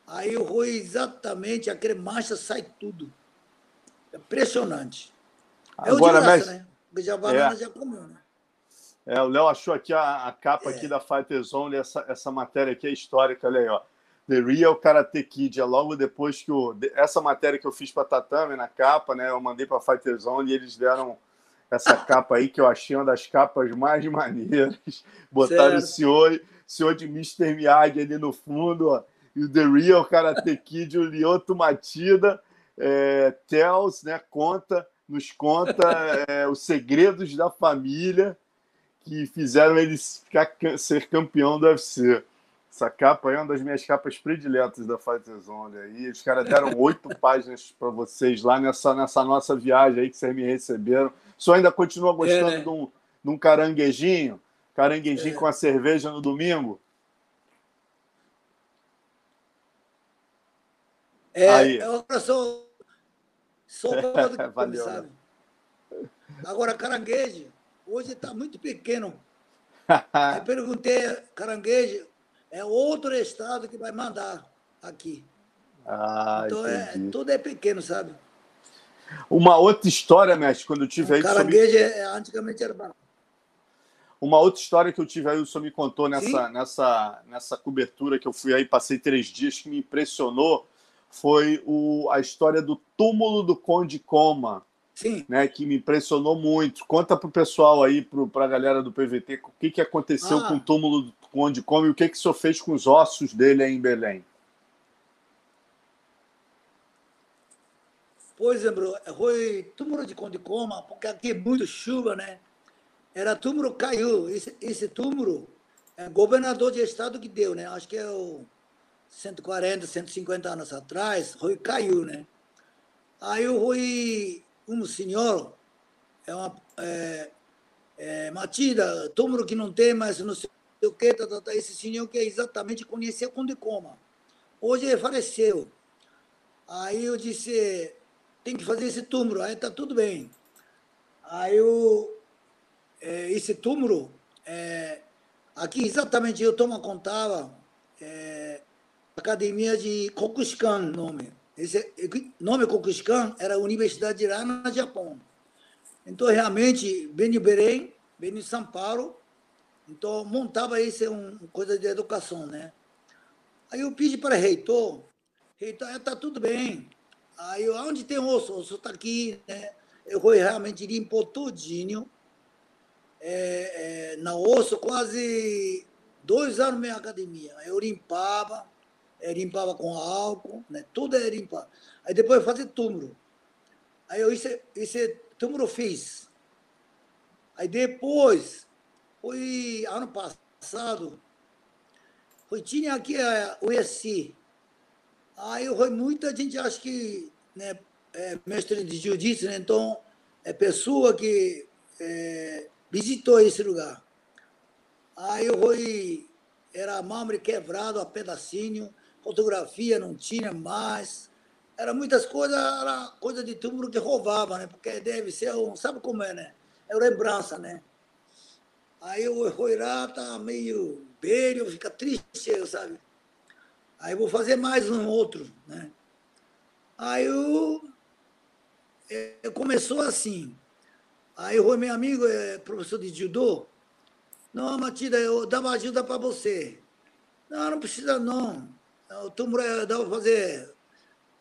Aí eu vou exatamente, aquele mancha sai tudo. É impressionante. É Agora, o de graça, mas... né? Porque a banana é. já comeu, né? É, o Léo achou aqui a, a capa é. aqui da Fighter Zone, essa, essa matéria aqui é histórica, olha aí, ó. The Real Karate Kid, é logo depois que o, essa matéria que eu fiz para Tatame na capa, né? Eu mandei para Fighter Zone e eles deram essa *laughs* capa aí que eu achei uma das capas mais maneiras. Botaram o senhor, senhor de Mr. Miyagi ali no fundo, ó. E o The Real Karate Kid, o Lioto Matida, é, tells, né? Conta, nos conta é, os segredos da família que fizeram ele ficar, ser campeão do UFC. Essa capa é uma das minhas capas prediletas da Fighter Zone. Aí os caras deram oito *laughs* páginas para vocês lá nessa, nessa nossa viagem aí que vocês me receberam. Só ainda continua gostando é, né? de, um, de um caranguejinho? Caranguejinho é. com a cerveja no domingo? É, aí. eu sou, sou *laughs* Valeu, sabe? Né? Agora, caranguejo, Hoje está muito pequeno. *laughs* Aí perguntei, caranguejo, é outro estado que vai mandar aqui. Ah, então é, tudo é pequeno, sabe? Uma outra história, mestre, quando eu tive aí. Caranguejo sobre... é, antigamente era barato. Uma outra história que eu tive aí, o senhor me contou nessa, nessa, nessa cobertura que eu fui aí, passei três dias, que me impressionou, foi o, a história do túmulo do Conde Coma. Sim. Né, que me impressionou muito. Conta para o pessoal aí, para a galera do PVT, o que, que aconteceu ah. com o túmulo do Conde Come e o que, que o senhor fez com os ossos dele aí em Belém. Pois é, bro. Foi túmulo de Conde Coma, porque aqui é muito chuva, né? Era túmulo caiu. Esse, esse túmulo é governador de estado que deu, né? Acho que é o 140, 150 anos atrás, foi caiu, né? Aí o Rui um senhor, é uma é, é, Matida, túmulo que não tem, mas não sei o que, tá, tá, tá, esse senhor que exatamente conheceu Conde Coma. Hoje ele faleceu. Aí eu disse, tem que fazer esse túmulo, aí tá tudo bem. Aí eu, é, esse túmulo, é, aqui exatamente eu tomo contava, é, Academia de Kokuskan, nome. Esse nome Kokuskan era a Universidade de lá no Japão. Então, realmente, bem em Belém, bem em São Paulo, então montava isso uma coisa de educação, né? Aí eu pedi para o reitor, reitor, está tudo bem. Aí eu, onde tem osso? Osso está aqui, né? Eu fui realmente limpou tudinho. É, é, na osso, quase dois anos minha academia. Eu limpava, é, limpava com álcool, né? tudo é limpar. Aí depois fazia túmulo. Aí eu esse, esse túmulo fiz. Aí depois, foi ano passado, foi, tinha aqui a, o ESI. Aí foi muita gente, acho que, né, é, mestre de jiu-jitsu, né? então é pessoa que é, visitou esse lugar. Aí eu fui, era mármore quebrado a pedacinho, fotografia não tinha mais. Era muitas coisas, era coisa de túmulo que roubava, né? Porque deve ser um, sabe como é, né? É lembrança, né? Aí o Roirá tá meio velho, fica triste, sabe? Aí vou fazer mais um outro, né? Aí eu, eu começou assim. Aí o meu amigo é professor de judô. Não, Matilda, eu dava ajuda para você. Não, não precisa não. O túmulo dá para fazer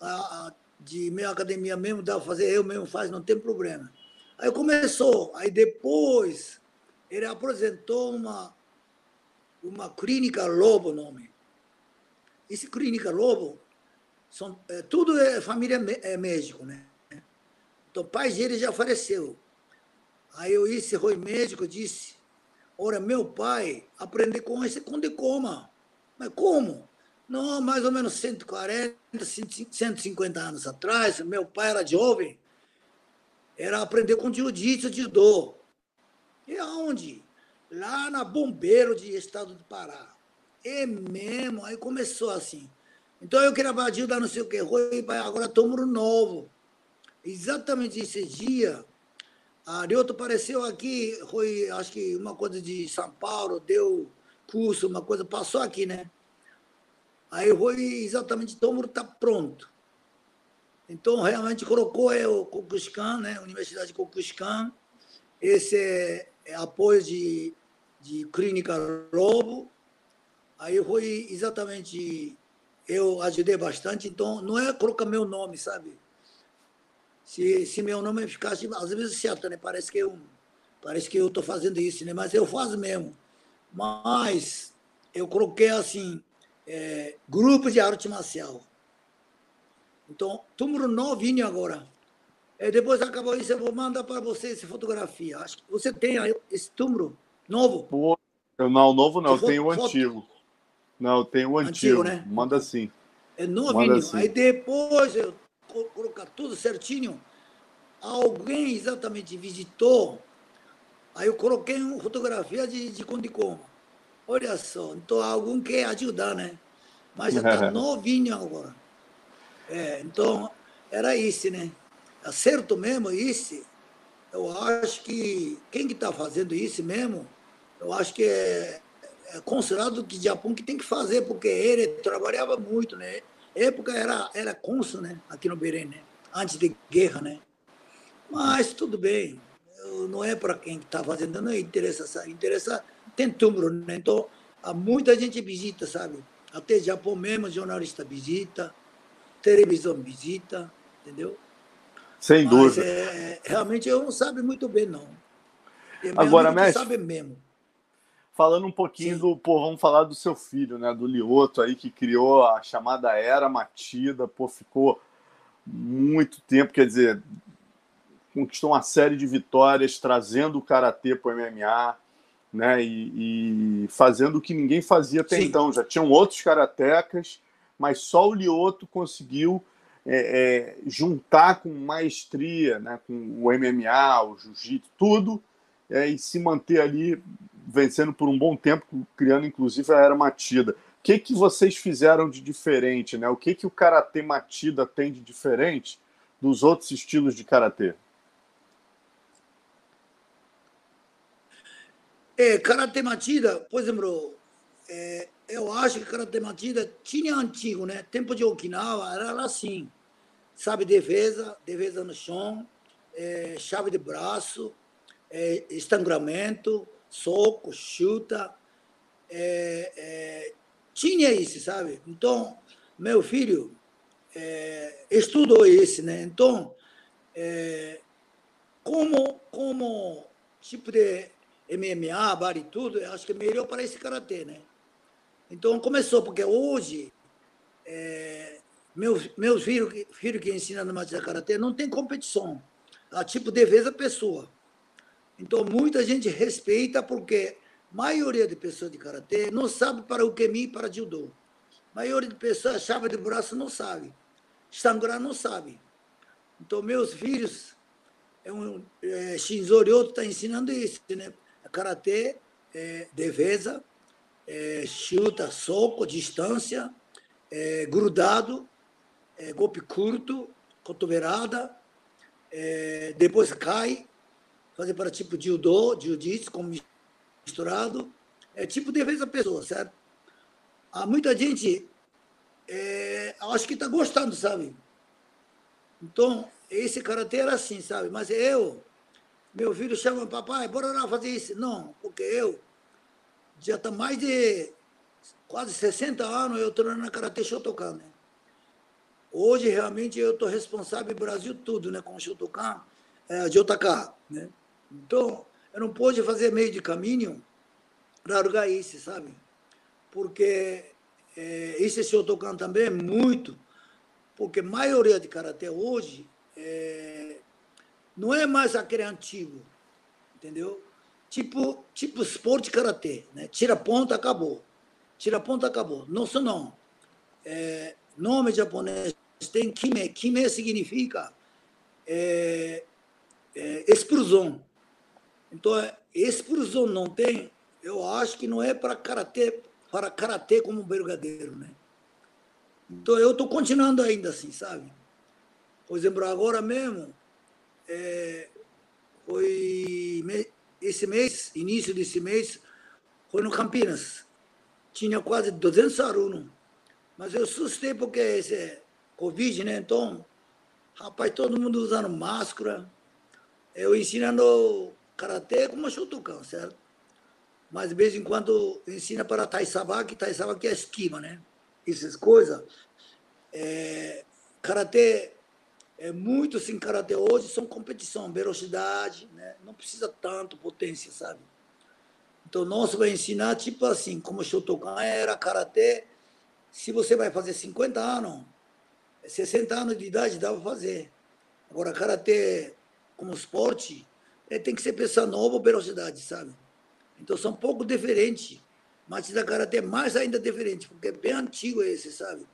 a, a, de minha academia mesmo, dá para fazer, eu mesmo faço, não tem problema. Aí começou, aí depois ele apresentou uma, uma clínica Lobo nome. Esse clínica Lobo, são, é, tudo é família é médico, né? Então o pai dele já faleceu. Aí eu esse foi médico disse, ora, meu pai aprendeu com esse com de coma. Mas como? Não, mais ou menos 140, 150 anos atrás, meu pai era jovem, era aprender com jiu-jitsu, judô. E aonde? Lá na Bombeiro de Estado do Pará. É mesmo, aí começou assim. Então eu queria ajuda, não sei o quê, agora tomo novo. Exatamente esse dia, a Arioto apareceu aqui, foi acho que uma coisa de São Paulo, deu curso, uma coisa, passou aqui, né? Aí foi exatamente, Tômuro está pronto. Então, realmente colocou é, o Cocuscan, né? Universidade de Cocuscan, esse é, é, apoio de, de Clínica Lobo. Aí foi exatamente, eu ajudei bastante, então não é colocar meu nome, sabe? Se, se meu nome ficasse, às vezes certo, né? Parece que eu parece que eu estou fazendo isso, né? Mas eu faço mesmo. Mas eu coloquei assim, é, grupo de arte marcial. Então, túmulo novinho agora. É, depois acabou isso, eu vou mandar para você essa fotografia. Acho que você tem esse túmulo novo? Não, novo não, eu tenho o antigo. Não, tenho o antigo. antigo né? Manda sim. É novinho. Assim. Aí depois eu colocar tudo certinho. Alguém exatamente visitou. Aí eu coloquei uma fotografia de, de Condicoma. Olha só, então algum quer ajudar, né? Mas já está *laughs* novinho agora. É, então, era isso, né? Acerto mesmo isso. Eu acho que quem que está fazendo isso mesmo, eu acho que é, é considerado que Japão que tem que fazer, porque ele trabalhava muito, né? época era, era cônsul, né? Aqui no Belém, né? Antes de guerra, né? Mas tudo bem. Não é para quem está fazendo, não interessa. Interessa tem túmulo, né? Então, há muita gente visita, sabe? Até Japão mesmo, jornalista visita, televisão visita, entendeu? Sem Mas, dúvida. É, realmente eu não sabe muito bem, não. Agora, mestre, sabe mesmo. Falando um pouquinho Sim. do, pô, vamos falar do seu filho, né, do Lioto aí que criou a chamada Era Matida, pô, ficou muito tempo, quer dizer, conquistou uma série de vitórias, trazendo o karatê para o MMA, né? E, e, fazendo o que ninguém fazia até Sim. então. Já tinham outros karatecas, mas só o Lioto conseguiu é, é, juntar com maestria, né? Com o MMA, o jiu-jitsu, tudo, é, e se manter ali vencendo por um bom tempo, criando inclusive a era Matida. O que, que vocês fizeram de diferente, né? O que, que o karatê Matida tem de diferente dos outros estilos de karatê? É, Karate Matida, por exemplo, é, eu acho que Karate Matida tinha antigo, né? Tempo de Okinawa era assim, sabe, defesa, defesa no chão, é, chave de braço, é, estangramento, soco, chuta, é, é, tinha isso, sabe? Então, meu filho é, estudou isso, né? Então, é, como, como tipo de MMA, bar e tudo, acho que é melhor para esse karatê, né? Então começou, porque hoje, é, meus, meus filhos, filho que ensinam no Matia Karatê não tem competição. A tipo defesa pessoa. Então muita gente respeita porque a maioria de pessoas de karatê não sabe para o kemi e para judô. A maioria de pessoas chave de braço não sabe. Estrangular não sabe. Então meus filhos, é um, é, Shinzo Ryoto está ensinando isso, né? Karatê, é, defesa, é, chuta, soco, distância, é, grudado, é, golpe curto, cotovelada, é, depois cai, fazer para tipo judô, jiu-jitsu, como misturado, é tipo defesa pessoa, certo? Há muita gente, é, acho que está gostando, sabe? Então, esse karatê era assim, sabe? Mas eu, meu filho chama, papai, bora lá fazer isso. Não, porque eu já está mais de quase 60 anos eu treinando karatê Shotokan, né? Hoje, realmente, eu estou responsável Brasil tudo, né? Com o Shotokan, é, JK, né? Então, eu não pude fazer meio de caminho largar isso, sabe? Porque é, esse Shotokan também é muito, porque a maioria de karatê hoje é, não é mais aquele antigo, entendeu? Tipo, tipo esporte karatê, né? Tira ponta, acabou. Tira ponta, acabou. Não, isso não. É, nome japonês tem kime. Kime significa é, é, explosão. Então, é, explosão não tem, eu acho que não é para karatê, para karatê como verdadeiro, né? Então, eu estou continuando ainda assim, sabe? Por exemplo, agora mesmo, é, foi esse mês, início desse mês, foi no Campinas. Tinha quase 200 alunos. Mas eu assustei porque esse é Covid, né? Então, rapaz, todo mundo usando máscara. Eu ensinando karatê como Shotokan, certo? Mas de vez em quando ensina para Taisabaki, Taisabaki é esquiva, né? Essas coisas. É, karatê é muito assim, karatê hoje são competição, velocidade, né? Não precisa tanto potência, sabe? Então, nós vai ensinar tipo assim, como Shotokan era karatê. Se você vai fazer 50 anos, 60 anos de idade dá para fazer. Agora, karatê como esporte, é, tem que ser pessoa nova velocidade, sabe? Então são um pouco diferentes. Mas da karatê é mais ainda diferente, porque é bem antigo esse, sabe? De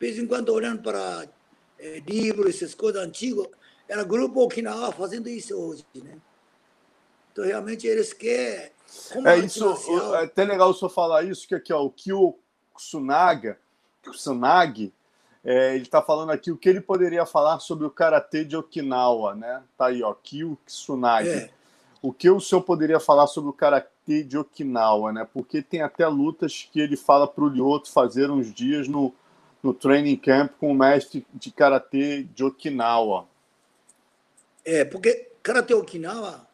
vez em quando olhando para é, livros, essas coisas antigas, era grupo Okinawa fazendo isso hoje, né? Então realmente eles querem. é isso, marcial, é até legal o senhor falar isso, que aqui, ó, o Kyo Tsunaga, Tsunagi, é, ele está falando aqui o que ele poderia falar sobre o karatê de Okinawa, né? Tá aí, ó, Kyo Tsunagi. É. O que o senhor poderia falar sobre o karatê de Okinawa, né? Porque tem até lutas que ele fala para o Lyoto fazer uns dias no, no training camp com o mestre de karatê de Okinawa. É, porque karatê Okinawa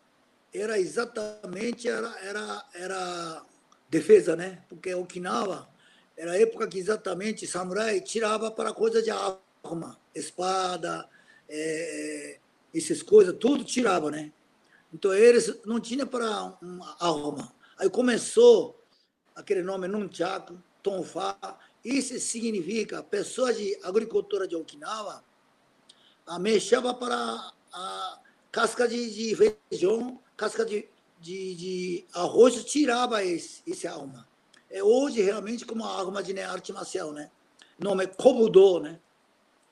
era exatamente era era, era defesa, né? Porque Okinawa era a época que exatamente samurai tirava para coisa de arma, espada, é, essas coisas, tudo tirava, né? Então eles não tinham para arma. Aí começou aquele nome Nunchaku, Tonfa. Isso significa pessoas de agricultura de Okinawa a mexava para a casca de, de feijão, casca de, de, de arroz, tirava esse, esse arma é hoje realmente como uma arma de né, arte marcial, né? O nome é Kobudo, né?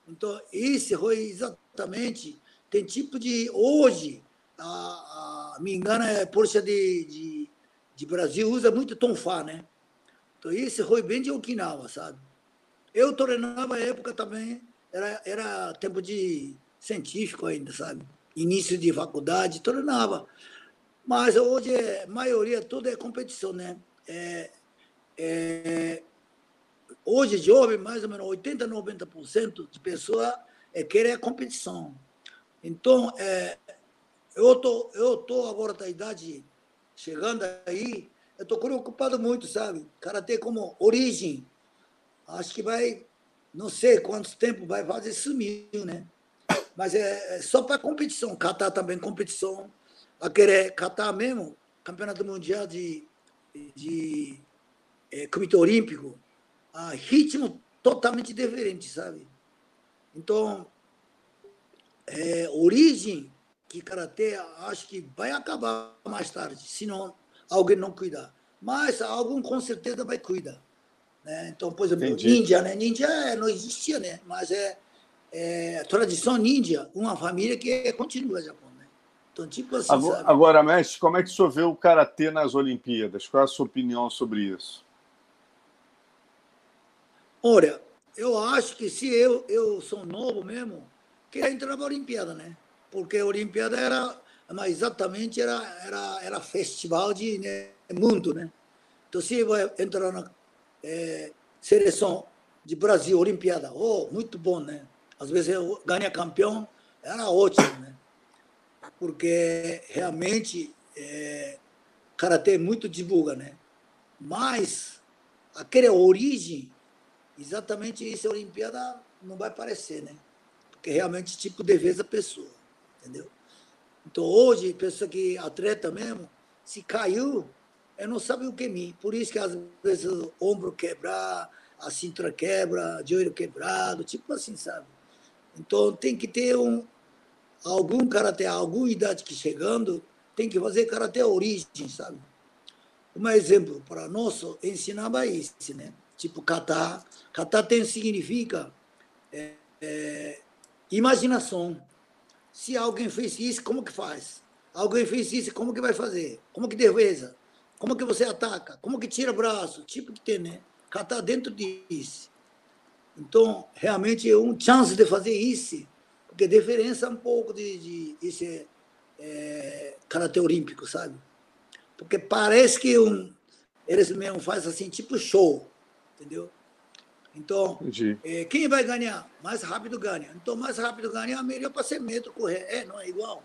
Então, esse foi exatamente, tem tipo de, hoje, a, a me engano, é Polícia de, de, de Brasil usa muito tonfá, né? Então, esse foi bem de Okinawa, sabe? Eu treinava época também, era, era tempo de científico ainda, sabe? Início de faculdade, treinava. Mas hoje, a maioria, tudo é competição, né? É, é, hoje, jovem, mais ou menos 80%, 90% de pessoas é, querem a competição. Então, é, eu tô, eu tô agora da idade chegando aí, eu estou preocupado muito, sabe? Karatê como origem, acho que vai, não sei quanto tempo vai fazer sumir, né? Mas é, é só para competição, catar também competição, a querer catar mesmo, campeonato mundial de, de é, Comitê Olímpico, a ritmo totalmente diferente, sabe? Então, é, origem que karatê acho que vai acabar mais tarde, se não alguém não cuidar. Mas algum com certeza vai cuidar. Né? Então, por exemplo, Entendi. ninja, né? É, não existia, né? Mas é, é tradição ninja, uma família que continua no Japão. Né? Então, tipo assim. Agora, agora, mestre, como é que o senhor vê o karatê nas Olimpíadas? Qual é a sua opinião sobre isso? Olha, eu acho que se eu, eu sou novo mesmo, queria entrar na Olimpíada, né? Porque a Olimpíada era, mas exatamente era, era, era festival de né, mundo, né? Então, se vai entrar na é, seleção de Brasil, Olimpíada, oh, muito bom, né? Às vezes ganha campeão, era ótimo, né? Porque realmente é, karatê muito divulga, né? Mas aquela origem, exatamente isso, a Olimpíada não vai aparecer, né? Porque realmente tipo defesa pessoa, entendeu? Então hoje, pessoa que atleta mesmo, se caiu, eu não sabe o que me. Por isso que às vezes o ombro quebrar, a cintura quebra, joelho quebrado, tipo assim, sabe? Então tem que ter um algum karatê, alguma idade que chegando, tem que fazer karatê origem, sabe? Um exemplo para nós ensinava isso, né? Tipo kata, kata tem significa é, é, imaginação. Se alguém fez isso, como que faz? Alguém fez isso, como que vai fazer? Como que defesa? Como que você ataca? Como que tira braço? Tipo que tem, né? Kata dentro disso. Então, realmente é um chance de fazer isso, porque diferença um pouco de, de esse é, karatê olímpico, sabe? Porque parece que um, eles mesmo fazem assim, tipo show, entendeu? Então, é, quem vai ganhar? Mais rápido ganha. Então, mais rápido ganha, melhor para ser metro correr. É, não é igual.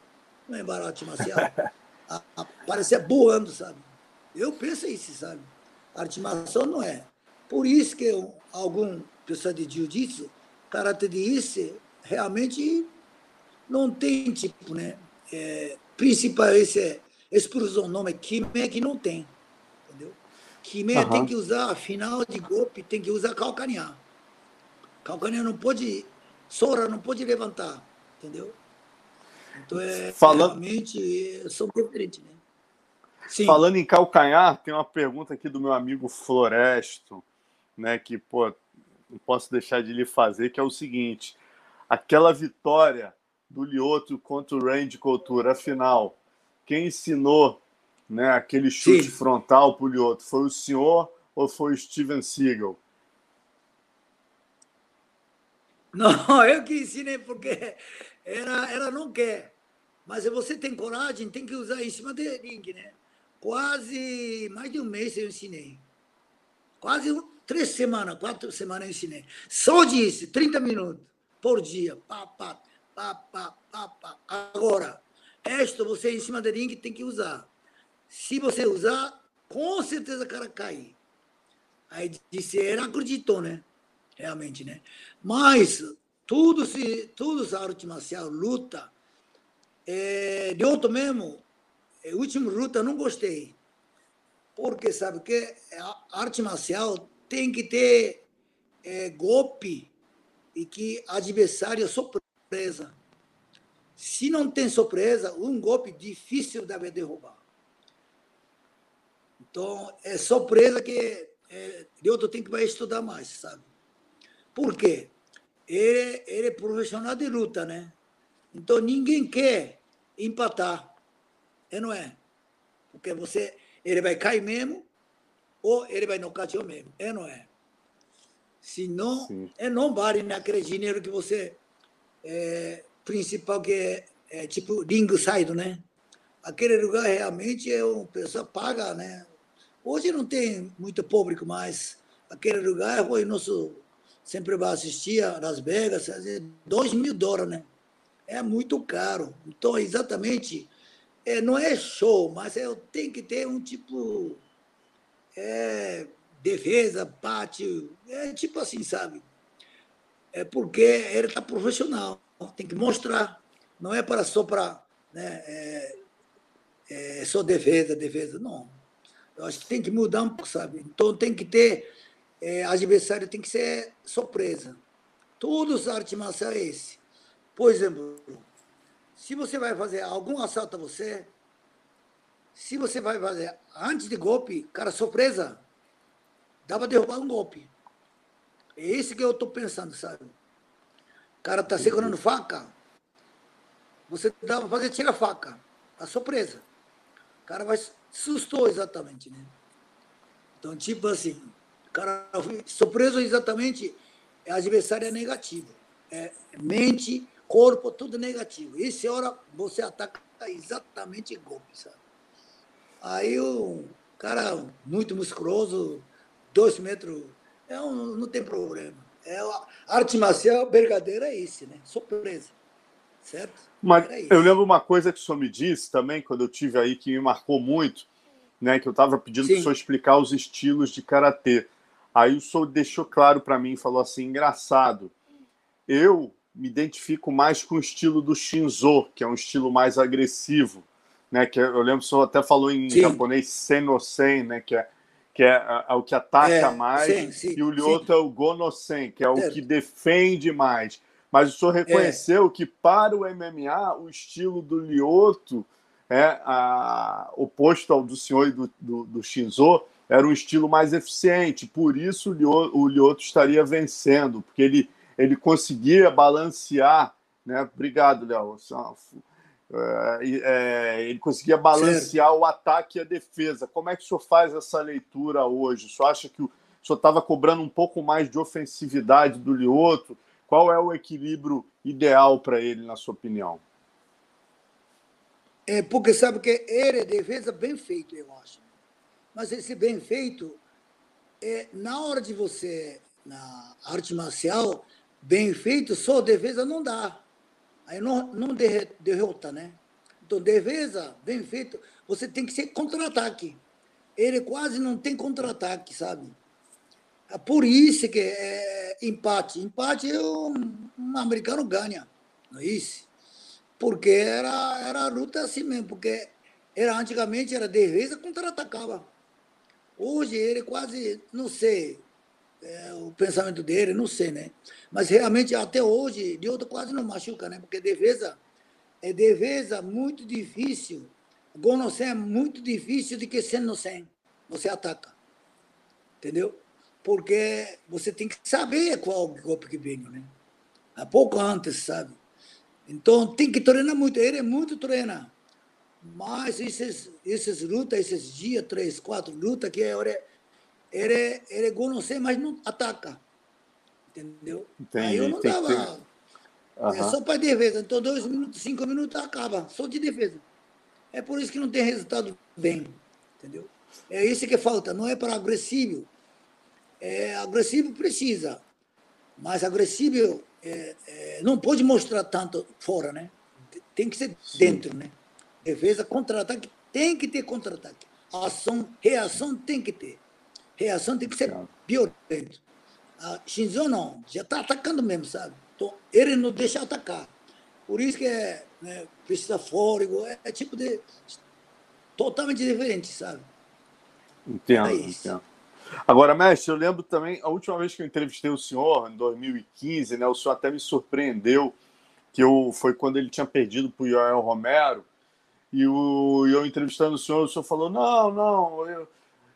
Não é barato marcial. *laughs* a, a, parece boando, sabe? Eu penso isso, sabe? Arte marcial não é. Por isso que algum pessoal de jiu-jitsu, karatê de isso, realmente não tem tipo, né? É, principal esse é esse nome Kime que não tem. Entendeu? Kime uhum. tem que usar final de golpe, tem que usar calcanhar. Calcanhar não pode, Sora não pode levantar, entendeu? Então é Falando... realmente são diferentes, né? Sim. Falando em calcanhar, tem uma pergunta aqui do meu amigo Floresto, né, que pô, não posso deixar de lhe fazer, que é o seguinte: aquela vitória do Lioto contra o Randy Couture, afinal, quem ensinou né, aquele chute Sim. frontal para o? Foi o senhor ou foi o Steven Seagal? *laughs* Não, eu que ensinei porque ela, ela não quer. Mas se você tem coragem, tem que usar em cima de ringue, né? Quase mais de um mês eu ensinei. Quase três semanas, quatro semanas eu ensinei. Só disso, 30 minutos por dia. Pá, pá, pá, pá, pá, pá. Agora, esta você em cima do ringue tem que usar. Se você usar, com certeza o cara cai. Aí disse, ele acreditou, né? Realmente, né? Mas tudo se tudo essa arte marcial, luta, é, de outro mesmo, é, último luta não gostei. Porque sabe que a arte marcial tem que ter é, golpe e que adversário é surpresa. Se não tem surpresa, um golpe difícil deve derrubar. Então, é surpresa que é, outro tem que vai estudar mais, sabe? Por quê? Ele, ele é profissional de luta, né? Então, ninguém quer empatar. É, não é? Porque você, ele vai cair mesmo, ou ele vai nocautear mesmo. É, não é? Se não, é não vale naquele dinheiro que você é, principal que é, é tipo ringue side, né? Aquele lugar realmente é um pessoa paga, né? Hoje não tem muito público mais. Aquele lugar foi nosso sempre vai assistir a Las Vegas, dois mil dólares, né? É muito caro. Então, exatamente, é, não é show, mas é, tem que ter um tipo é, defesa, pátio, é tipo assim, sabe? É porque ele está profissional tem que mostrar. Não é para só para né, é, é, só defesa, defesa. Não. Eu acho que tem que mudar um pouco, sabe? Então tem que ter. É, adversário tem que ser surpresa. Todos os artes marciais é esse. Por exemplo, se você vai fazer algum assalto a você, se você vai fazer antes de golpe, cara, surpresa, dá para derrubar um golpe. É esse que eu estou pensando, sabe? cara está segurando faca, você dá para fazer tira faca. A surpresa. O cara vai sustou exatamente, né? Então, tipo assim, o cara foi surpreso exatamente é adversário é negativo. É mente, corpo, tudo negativo. E se hora você ataca exatamente golpe, sabe? Aí o cara muito musculoso, dois metros, é um, não tem problema. É, a arte marcial verdadeira é isso, né? Surpresa. Certo? Mas eu lembro uma coisa que o senhor me disse também, quando eu tive aí, que me marcou muito, né? Que eu estava pedindo para o senhor explicar os estilos de karatê. Aí o senhor deixou claro para mim, falou assim, engraçado. Eu me identifico mais com o estilo do Shinzo, que é um estilo mais agressivo, né? Que eu lembro que o senhor até falou em sim. japonês Senosen, né? Que é que é, é, é o que ataca é, mais, sim, sim, e o Lyoto é o Gonosen, que é o que defende mais. Mas o senhor reconheceu é. que para o MMA o estilo do Lyoto é a, oposto ao do senhor e do, do, do Shinzo era um estilo mais eficiente, por isso o Lyoto estaria vencendo, porque ele, ele conseguia balancear, né? Obrigado, Léo. É, é, ele conseguia balancear certo. o ataque e a defesa. Como é que o senhor faz essa leitura hoje? O senhor acha que o, o senhor estava cobrando um pouco mais de ofensividade do Lioto? Qual é o equilíbrio ideal para ele, na sua opinião? É porque sabe que ele é defesa bem feito, eu acho. Mas esse bem feito, é, na hora de você, na arte marcial, bem feito, só defesa não dá. Aí não, não derrota, né? Então, defesa, bem feito, você tem que ser contra-ataque. Ele quase não tem contra-ataque, sabe? É por isso que é empate. Empate, um, um americano ganha, não é isso? Porque era, era a luta assim mesmo, porque era, antigamente era defesa contra-atacava. Hoje ele quase, não sei, é, o pensamento dele, não sei, né? Mas realmente até hoje, de outro quase não machuca, né? Porque defesa é defesa muito difícil. Gol no 100 é muito difícil do que sendo no 100. Você ataca. Entendeu? Porque você tem que saber qual o golpe que vem, né? Há pouco antes, sabe? Então tem que treinar muito. Ele é muito treina. Mas esses, esses lutas, esses dias, três, quatro lutas, que é hora ele, ele gol não sei, mas não ataca. Entendeu? Entendi, Aí eu não dava. Uhum. É só para defesa. Então, dois minutos, cinco minutos, acaba. Só de defesa. É por isso que não tem resultado bem. Entendeu? É isso que falta. Não é para agressivo. É, agressivo precisa. Mas agressivo é, é, não pode mostrar tanto fora, né? Tem que ser Sim. dentro, né? Defesa, contra-ataque, tem que ter contra-ataque. Ação, reação tem que ter reação tem que ser violenta. A Shinzo não, já está atacando mesmo, sabe? Então, ele não deixa atacar. Por isso que é, né, precisa fôlego, é, é, tipo de. totalmente diferente, sabe? Entendo, é entendo. Agora, mestre, eu lembro também, a última vez que eu entrevistei o senhor, em 2015, né, o senhor até me surpreendeu, que eu, foi quando ele tinha perdido para o Joel Romero, e o, eu entrevistando o senhor, o senhor falou, não, não,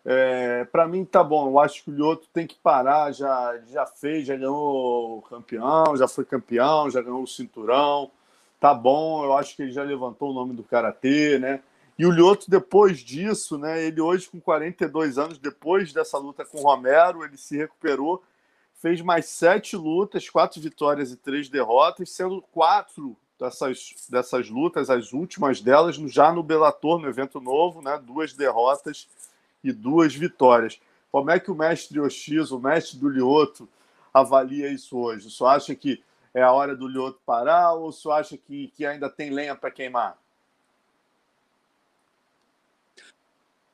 é, para mim tá bom. Eu acho que o Lioto tem que parar. Já, já fez, já ganhou campeão, já foi campeão, já ganhou o cinturão. Tá bom. Eu acho que ele já levantou o nome do karatê, né? E o Lioto, depois disso, né? Ele hoje, com 42 anos, depois dessa luta com o Romero, ele se recuperou, fez mais sete lutas, quatro vitórias e três derrotas, sendo quatro dessas, dessas lutas, as últimas delas, já no Bellator, no evento novo, né? Duas derrotas e duas vitórias. Como é que o mestre Yoshis, o mestre do Lioto, avalia isso hoje? Senhor acha que é a hora do Lioto parar ou senhor acha que, que ainda tem lenha para queimar?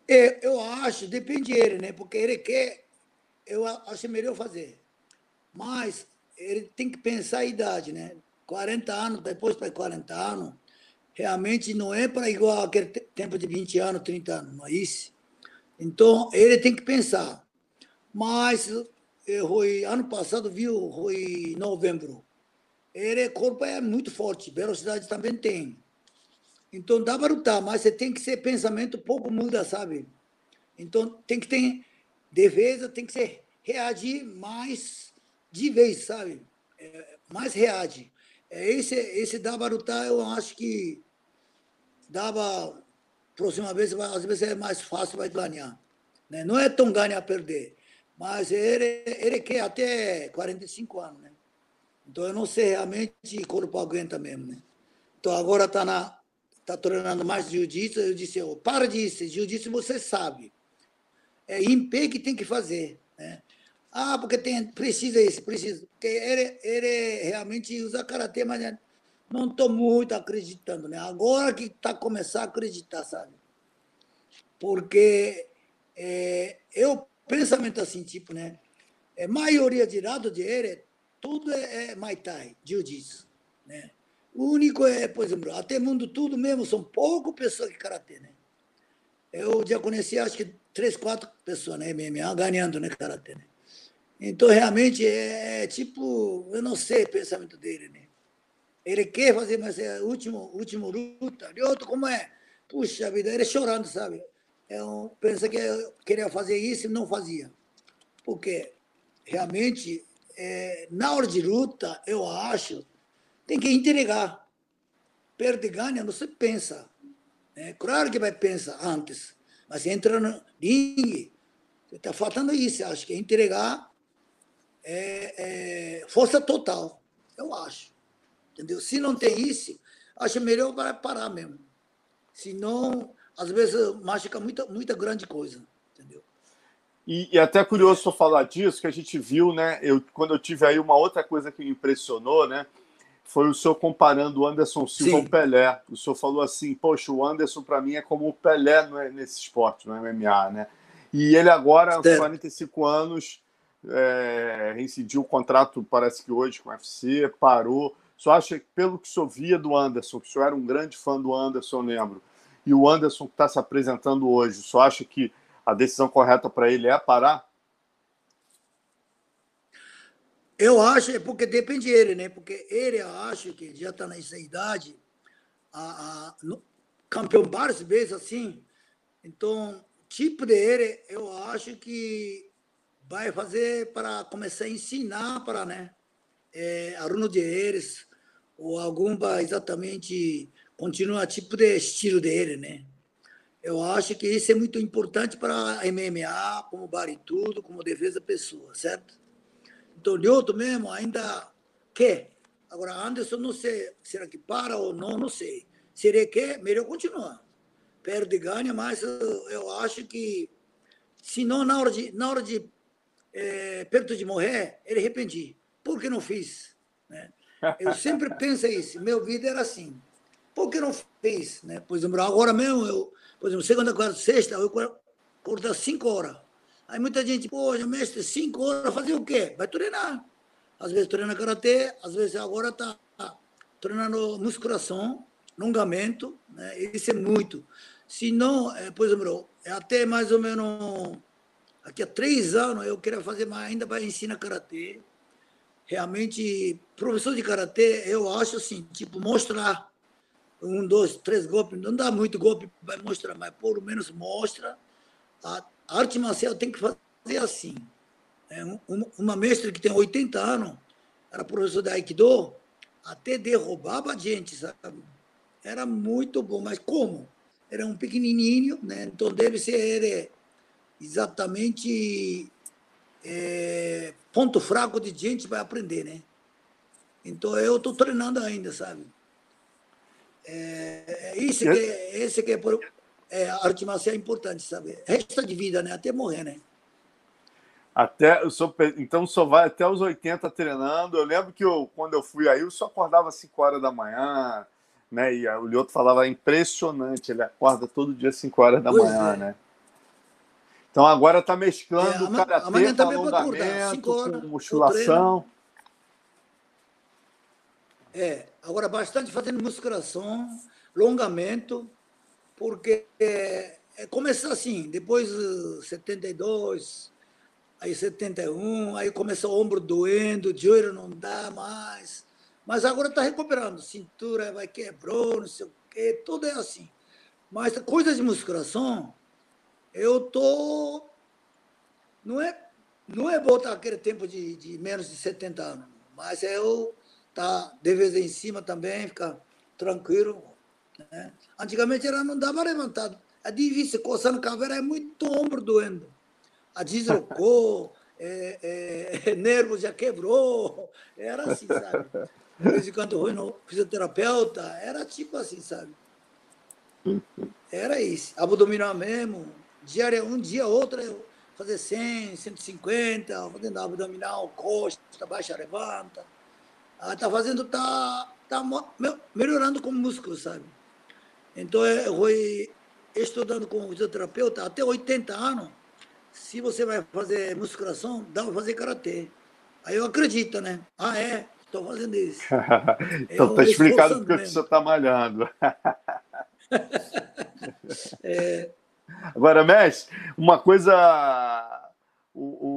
É, eu acho, depende dele, né? Porque ele quer, eu acho melhor fazer. Mas ele tem que pensar a idade, né? 40 anos, depois para 40 anos, realmente não é para igual aquele tempo de 20 anos, 30 anos, não é isso? Então, ele tem que pensar. Mas, foi, ano passado, viu, foi novembro. Ele, corpo é muito forte, velocidade também tem. Então, dá para lutar, mas você tem que ser pensamento pouco muda, sabe? Então, tem que ter defesa, tem que ser reagir mais de vez, sabe? É, mais reage. É, esse, esse dá para lutar, eu acho que dava próxima vez, às vezes é mais fácil vai ganhar. Né? Não é tão ganhar perder. Mas ele, ele quer até 45 anos, né? Então eu não sei realmente corpo aguenta mesmo, né? Então agora está na tá treinando mais jiu-jitsu, eu disse, oh, para disso, jiu-jitsu você sabe. É em pé que tem que fazer, né? Ah, porque tem, precisa isso, precisa. Porque ele, ele realmente usa karatê, mas não estou muito acreditando, né? Agora que está começando a acreditar, sabe? Porque é, eu pensamento assim, tipo, né? É, maioria de lado de ele, tudo é, é Muay Thai, Jiu-Jitsu, né? O único é, por exemplo, até mundo tudo mesmo, são poucas pessoas que karatê, né? Eu já conheci, acho que três, quatro pessoas, né, MMA, ganhando, né, karatê, né? Então, realmente, é, é tipo, eu não sei o pensamento dele, né? Ele quer fazer, mas é a última, última luta. E outro, como é? Puxa vida, ele chorando, sabe? Eu pensa que eu queria fazer isso e não fazia. Porque realmente, é, na hora de luta, eu acho, tem que entregar. Perde ganha, não se pensa. É, claro que vai pensar antes. Mas entra no ringue, está faltando isso. Acho que entregar é, é força total. Eu acho. Entendeu? Se não tem isso, acho melhor parar mesmo. Senão, às vezes, machuca muita, muita grande coisa. Entendeu? E, e até curioso falar disso, que a gente viu, né? Eu, quando eu tive aí uma outra coisa que me impressionou, né? Foi o senhor comparando o Anderson Silva Sim. ao Pelé. O senhor falou assim, poxa, o Anderson para mim é como o Pelé nesse esporte, no MMA, né? E ele agora, aos 45 anos, é, reincidiu o contrato, parece que hoje, com o UFC, parou. Só acha que, pelo que o senhor via do Anderson, que o senhor era um grande fã do Anderson, lembro, e o Anderson que está se apresentando hoje, só acha que a decisão correta para ele é parar? Eu acho, é porque depende dele, né? Porque ele acha que já está nessa idade, a, a, no, campeão várias vezes assim. Então, tipo dele, eu acho que vai fazer para começar a ensinar para, né? É, aluno de eles, ou algum para exatamente continuar tipo de estilo dele, né? Eu acho que isso é muito importante para MMA, como tudo, como defesa pessoa, certo? Então, Lioto mesmo ainda quer. Agora, Anderson, não sei, será que para ou não, não sei. Se ele quer, melhor continuar. Perde e ganha, mas eu acho que, se não, na hora de, na hora de é, perto de morrer, ele arrependi. Por que não fiz? Né? Eu sempre *laughs* penso isso. Meu vida era assim. Por que não fiz? Né? Por exemplo, agora mesmo, eu, por exemplo, segunda, quarta, sexta, eu corto cinco horas. Aí muita gente, poxa, mestre, cinco horas, fazer o quê? Vai treinar. Às vezes treina karatê, às vezes agora está treinando musculação, alongamento, né? isso é muito. Se não, é, por exemplo, é até mais ou menos Daqui a três anos eu quero fazer mais ainda para ensinar karatê. Realmente, professor de karatê, eu acho assim, tipo, mostrar um, dois, três golpes, não dá muito golpe para mostrar, mas pelo menos mostra. A, arte marcial tem que fazer assim. É, uma, uma mestra que tem 80 anos, era professor da Aikido, até derrubava a gente, sabe? Era muito bom, mas como? Era um pequenininho, né? Então deve ser exatamente é, ponto fraco de gente vai aprender, né? Então eu estou treinando ainda, sabe? É, é isso que é, esse que é, é a arte marcial é importante, sabe? Resta de vida, né? Até morrer, né? Até, eu sou, então só vai até os 80 treinando. Eu lembro que eu, quando eu fui aí, eu só acordava às 5 horas da manhã, né? E o Lioto falava é impressionante, ele acorda todo dia às 5 horas da pois manhã, é. né? Então agora está mesclando é, karatê com alongamento, horas, com musculação. É, agora bastante fazendo musculação, alongamento, porque é, começou assim, depois 72, aí 71, aí começou o ombro doendo, o joelho não dá mais. Mas agora está recuperando, cintura vai quebrou, não sei o quê, tudo é assim. Mas coisas de musculação, eu tô não é não é voltar aquele tempo de, de menos de 70 anos, mas eu tá de vez em cima também, ficar tranquilo. Né? Antigamente era não dava levantado. É difícil, coçando caveira é muito ombro doendo. A deslocou, *laughs* é, é, nervo já quebrou. Era assim, sabe? De vez em quando fui no fisioterapeuta, era tipo assim, sabe? Era isso. Abdominal mesmo. Diário, um dia, outro, eu fazer 100, 150, fazendo abdominal, costa, baixa, levanta. Ah, tá fazendo, tá, tá melhorando com músculo, sabe? Então, eu fui estudando com fisioterapeuta até 80 anos. Se você vai fazer musculação, dá para fazer karatê. Aí eu acredito, né? Ah, é? Estou fazendo isso. *laughs* então está explicado porque você está malhando. *laughs* é... Agora, mestre, uma coisa. O,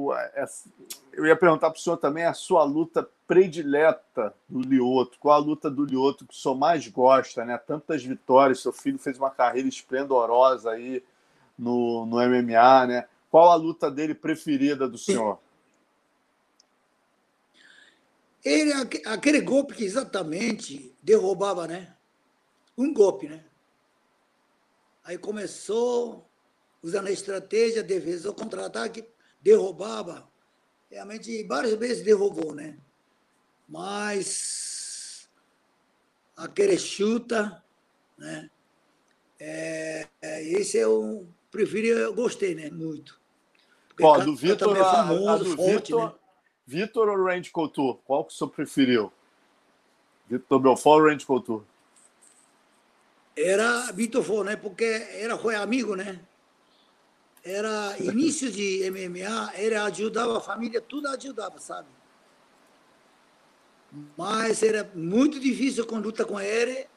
o, é, eu ia perguntar para o senhor também a sua luta predileta do Lioto. Qual a luta do Lioto que o senhor mais gosta, né? Tantas vitórias, seu filho fez uma carreira esplendorosa aí no, no MMA, né? Qual a luta dele preferida do senhor? Ele, aquele golpe que exatamente derrubava, né? Um golpe, né? Aí começou usando a estratégia, defesa, contra-ataque, derrubava. Realmente, várias vezes derrubou, né? Mas aquele chuta, né? É, é, esse eu preferi, eu gostei, né? Muito. Porque Ó, do Vitor, é famoso, a, a do forte, Vitor, né? Vitor ou Randy Couture? Qual que o senhor preferiu? Vitor Belfort ou Randy Couture? Era Vitor For, né? Porque era foi amigo, né? Era início de MMA, ele ajudava a família, tudo ajudava, sabe? Mas era muito difícil quando luta com ele,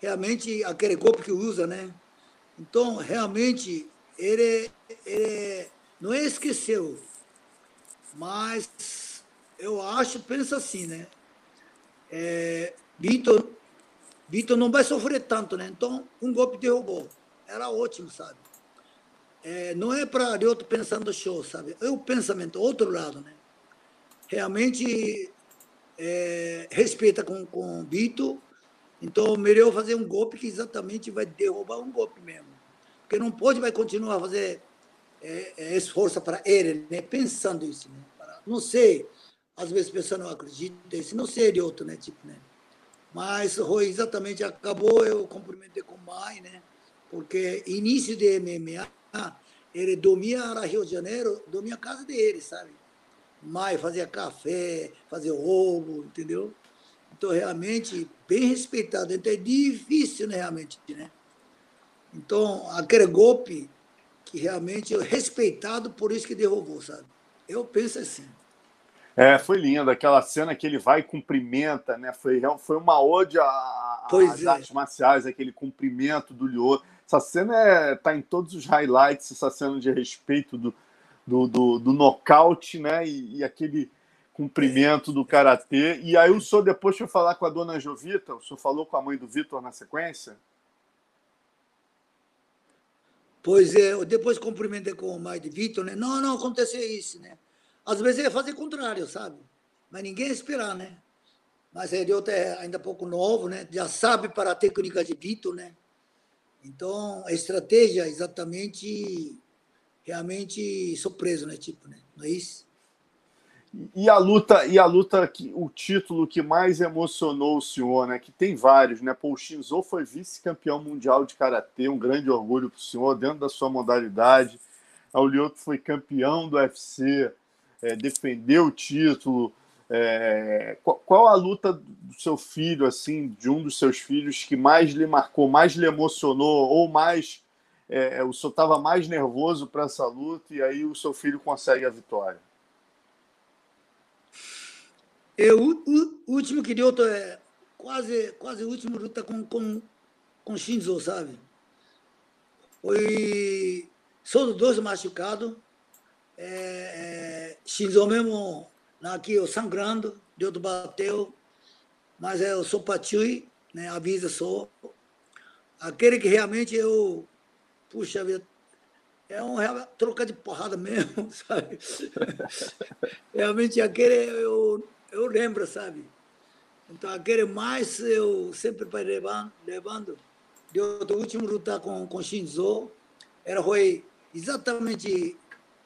realmente aquele golpe que usa, né? Então, realmente, ele, ele não esqueceu, mas eu acho, pensa assim, né? É, Vitor, Vitor não vai sofrer tanto, né? Então, um golpe derrubou. Era ótimo, sabe? É, não é para outro pensando show, sabe? É o pensamento, outro lado, né? Realmente é, respeita com, com o Vitor, então melhor fazer um golpe que exatamente vai derrubar um golpe mesmo. Porque não pode vai continuar a fazer é, é, esforço para ele, né? Pensando isso, né? Não sei, às vezes a pessoa não acredita, isso não sei de outro, né? Tipo, né? Mas foi exatamente, acabou, eu cumprimentei com o Mai, né? Porque início de MMA, ele dormia na Rio de Janeiro, dormia a casa dele, sabe? Mai fazia café, fazia ovo, entendeu? Então, realmente, bem respeitado. Então, é difícil, né, realmente, né? Então, aquele golpe que realmente é respeitado, por isso que derrubou, sabe? Eu penso assim. É, foi lindo. Aquela cena que ele vai e cumprimenta, né? Foi, foi uma ode às é. artes marciais, aquele cumprimento do Lyoto. Essa cena é, tá em todos os highlights, essa cena de respeito do, do, do, do nocaute, né? E, e, aquele cumprimento do karatê. E aí o senhor depois foi falar com a dona Jovita, o senhor falou com a mãe do Vitor na sequência? Pois é, depois cumprimentei com o mãe de Vitor, né? Não, não, aconteceu isso, né? Às vezes ia fazer contrário, sabe? Mas ninguém ia esperar, né? Mas ele é ainda pouco novo, né? Já sabe para a técnica de Vitor, né? Então, a estratégia exatamente, realmente surpreso, né? Tipo, né? Não é isso? E a luta, e a luta que o título que mais emocionou o senhor, né? Que tem vários, né? Paul Shinzo foi vice-campeão mundial de karatê, um grande orgulho para o senhor dentro da sua modalidade. A Lioto foi campeão do UFC, é, defendeu o título. É, qual, qual, a luta do seu filho, assim, de um dos seus filhos que mais lhe marcou, mais lhe emocionou ou mais é, o senhor estava mais nervoso para essa luta e aí o seu filho consegue a vitória? É, o, último que deu é quase, quase o último luta com, com, com Shinzo, sabe? Foi só dos dois machucados. É, é, Shinzo mesmo aqui sangrando, deu bateu, mas é, eu sou Pachui, né, avisa só. Aquele que realmente eu, puxa vida, é um troca de porrada mesmo, *laughs* sabe? realmente aquele eu eu lembro, sabe? Então, aquele mais eu sempre vai levando, levando. Deu do último lutar com, com Shinzo, era foi exatamente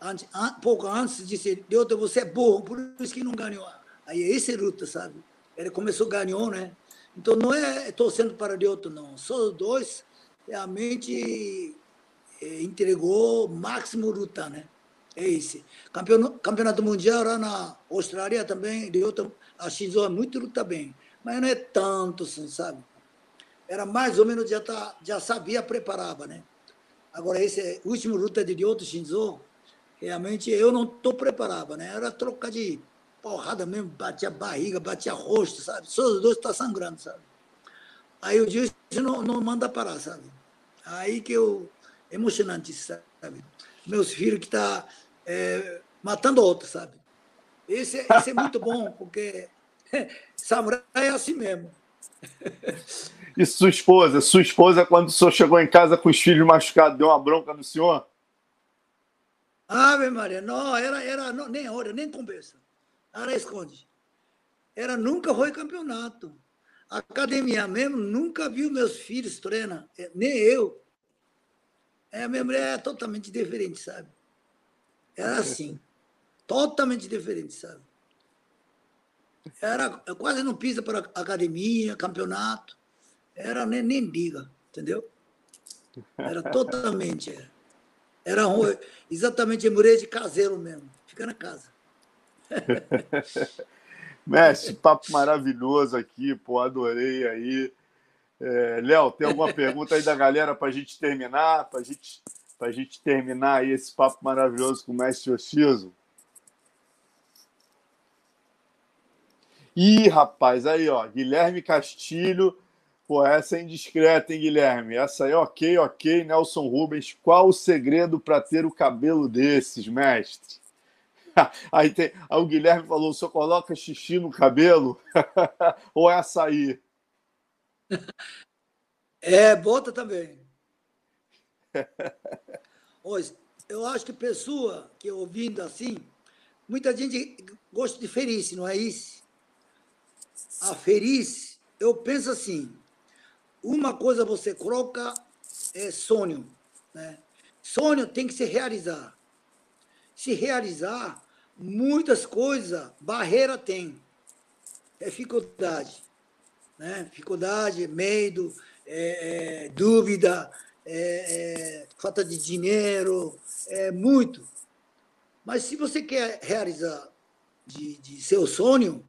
antes, pouco antes, disse, Deoto, você é burro, por isso que não ganhou. Aí esse é luta, sabe? Ele começou, ganhou, né? Então não é torcendo para Deoto, não. Só os dois realmente é, entregou máximo luta, né? É esse. Campeonato, campeonato mundial lá na Austrália também, Deoto, a Shinzo é muito luta bem. Mas não é tanto, assim, sabe? Era mais ou menos, já, tá, já sabia, preparava, né? Agora, esse é último luta de Deoto Shinzo, realmente eu não estou preparado, né? Era troca de porrada mesmo, batia a barriga, batia rosto, sabe? Só os dois estão tá sangrando, sabe? Aí o juiz não, não manda parar, sabe? Aí que eu. Emocionante, sabe? Meus filhos que estão tá, é, matando outros, sabe? Esse, esse é muito bom, *laughs* porque *laughs* samurai é assim mesmo. E sua esposa? Sua esposa, quando o senhor chegou em casa com os filhos machucados, deu uma bronca no senhor? Ave Maria, não, era, era não, nem hora, nem conversa. Era esconde. Era nunca foi campeonato. A academia mesmo nunca viu meus filhos treinar, é, nem eu. É, a minha mulher é totalmente diferente, sabe? Era assim. Totalmente diferente, sabe? Era, eu quase não pisa para academia, campeonato. Era nem, nem diga, entendeu? Era *laughs* totalmente. Era. Era um, exatamente murei de caseiro mesmo. Fica na casa. *laughs* Mestre, papo maravilhoso aqui, pô, adorei aí. É, Léo, tem alguma pergunta aí da galera para a gente terminar? Para gente, a gente terminar aí esse papo maravilhoso com o mestre Yoshizo? Ih, rapaz, aí, ó, Guilherme Castilho Pô, essa é indiscreta, hein, Guilherme? Essa aí, ok, ok. Nelson Rubens, qual o segredo para ter o cabelo desses, mestre? *laughs* Aí, tem, aí o Guilherme falou: só coloca xixi no cabelo? *laughs* Ou é açaí? *laughs* É, bota também. Pois, eu acho que pessoa que ouvindo assim, muita gente gosta de ferice, não é isso? A ferice, eu penso assim, uma coisa você coloca é sonho. Né? Sonho tem que se realizar. Se realizar, muitas coisas, barreira tem. É dificuldade. Né? Dificuldade, medo, é, é, dúvida, é, é falta de dinheiro, é muito. Mas se você quer realizar de, de seu sonho,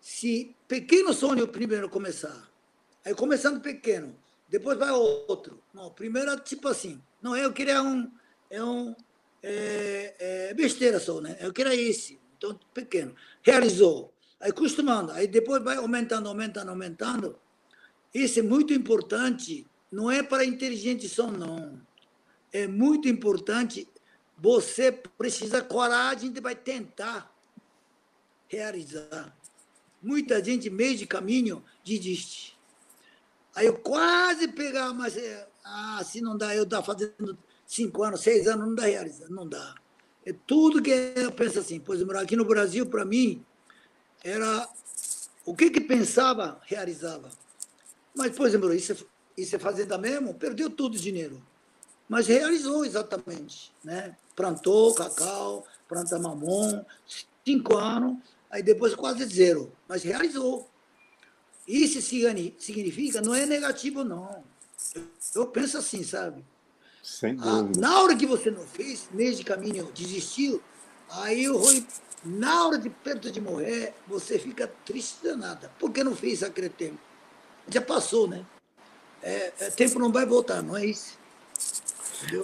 se pequeno sonho primeiro começar, Aí começando pequeno, depois vai outro. Não, primeiro tipo assim, não, eu queria um, é um é, é besteira só, né? Eu queria esse, então pequeno. Realizou, aí acostumando, aí depois vai aumentando, aumentando, aumentando. Isso é muito importante, não é para inteligente só, não. É muito importante, você precisa coragem de vai tentar realizar. Muita gente, meio de caminho, desiste. Aí eu quase pegava, mas é, ah, se não dá, eu estou fazendo cinco anos, seis anos, não dá realizar, não dá. É tudo que eu penso assim, pois aqui no Brasil, para mim, era o que que pensava, realizava. Mas, por exemplo, isso, isso é fazenda mesmo, perdeu tudo o dinheiro. Mas realizou exatamente. Né? Plantou cacau, planta mamão, cinco anos, aí depois quase zero. Mas realizou. Isso significa, não é negativo, não. Eu penso assim, sabe? Sem ah, dúvida. na hora que você não fez, mês de caminho, desistiu, aí eu vou, na hora de perto de morrer, você fica triste danada. Por que não fez aquele tempo? Já passou, né? É, é, tempo não vai voltar, não é isso?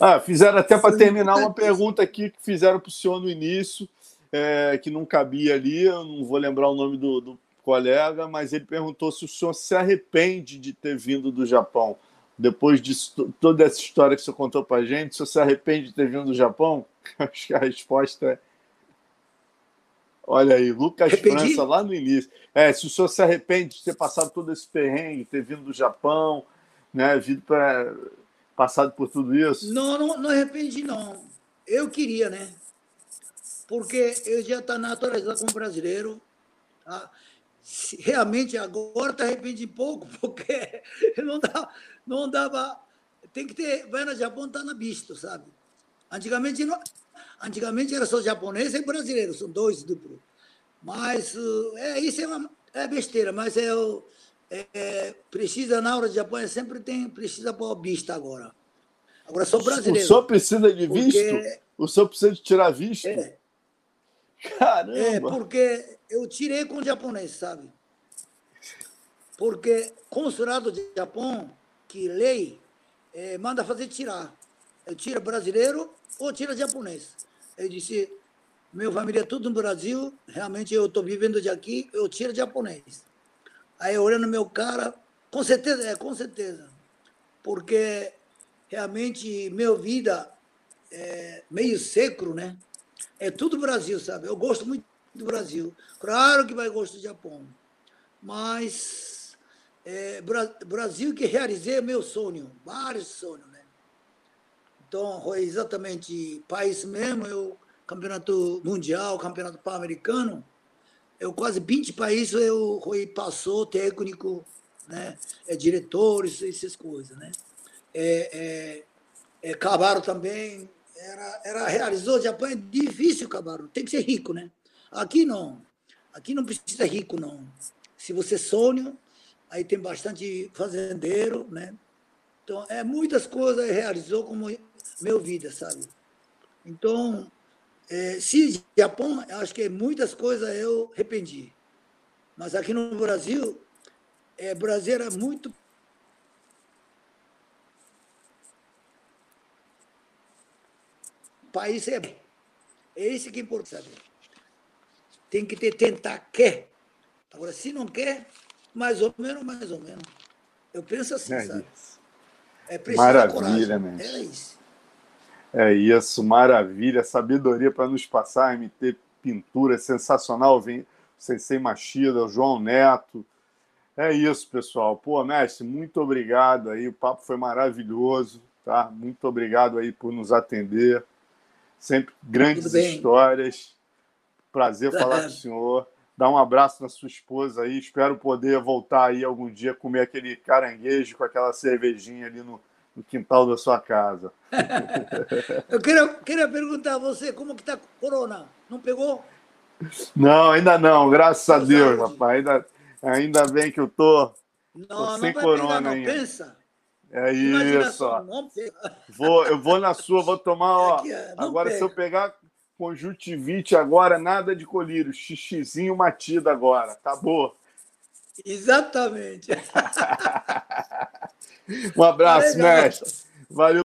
Ah, fizeram até para terminar uma pergunta aqui que fizeram para o senhor no início, é, que não cabia ali, eu não vou lembrar o nome do, do colega, mas ele perguntou se o senhor se arrepende de ter vindo do Japão. Depois de toda essa história que o senhor contou para a gente, o senhor se arrepende de ter vindo do Japão? *laughs* Acho que a resposta é. Olha aí, Lucas Arrependi? França, lá no início. É, se o senhor se arrepende de ter passado todo esse perrengue, ter vindo do Japão, né, vindo para passado por tudo isso? Não, não, não arrependi, não. Eu queria, né? Porque eu já estou naturalizado como brasileiro. Tá? Realmente agora está arrependido pouco, *laughs* porque não, dá, não dava. Tem que ter. Vai no Japão, está na visto, sabe? Antigamente não, antigamente era só japonês e brasileiro, são dois duplos. Mas é, isso é, uma, é besteira, mas é, é, precisa, na hora de Japão, sempre tem, precisa pôr vista agora. Agora sou brasileiro. O senhor precisa de visto? Porque... O senhor precisa de tirar visto? É. Caramba! É, porque eu tirei com o japonês, sabe? Porque consulado de Japão, que lei, é, manda fazer tirar. Eu tiro brasileiro ou tira japonês. Eu disse, meu família é tudo no Brasil, realmente eu estou vivendo de aqui, eu tiro japonês. Aí olhando meu cara, com certeza, é, com certeza. Porque realmente minha vida é meio seco, né? É tudo Brasil, sabe? Eu gosto muito do Brasil. Claro que vai gostar do Japão. Mas é, Brasil que realizei meu sonho, vários sonhos, né? Então, foi exatamente país mesmo, eu, campeonato mundial, campeonato pan-americano, eu quase 20 países eu fui, passou técnico, né? É, diretores, essas coisas, né? É, é, é, Cavaro também, era, era realizou, Japão é difícil, Cavaro, tem que ser rico, né? Aqui não, aqui não precisa rico, não. Se você sonha, aí tem bastante fazendeiro, né? Então, é muitas coisas realizou como meu vida, sabe? Então, é, se Japão, acho que muitas coisas eu arrependi. Mas aqui no Brasil, é, Brasil era muito. País é. É isso que é importante saber. Tem que ter, tentar, quer. Agora, se não quer, mais ou menos, mais ou menos. Eu penso assim, é sabe? Isso. É preciso Maravilha, coragem. É isso. É isso, maravilha, sabedoria para nos passar, MT Pintura, sensacional, vem Sensei Machida, o João Neto. É isso, pessoal. Pô, mestre, muito obrigado aí, o papo foi maravilhoso, tá? Muito obrigado aí por nos atender. Sempre grandes histórias. Prazer *laughs* falar com o senhor. Dá um abraço na sua esposa aí. Espero poder voltar aí algum dia comer aquele caranguejo com aquela cervejinha ali no, no quintal da sua casa. *laughs* Eu queria, queria perguntar a você como que tá corona. Não pegou? Não, ainda não, graças a Deus, rapaz. Ainda, ainda bem que eu tô, não, tô sem não corona pegar, não. ainda. Pensa. É isso. Ó. Vou, eu vou na sua, vou tomar, ó. agora, pega. se eu pegar conjuntivite agora, nada de colírio. Xixizinho matido agora. Acabou. Exatamente. *laughs* um abraço, Legal. mestre. Valeu.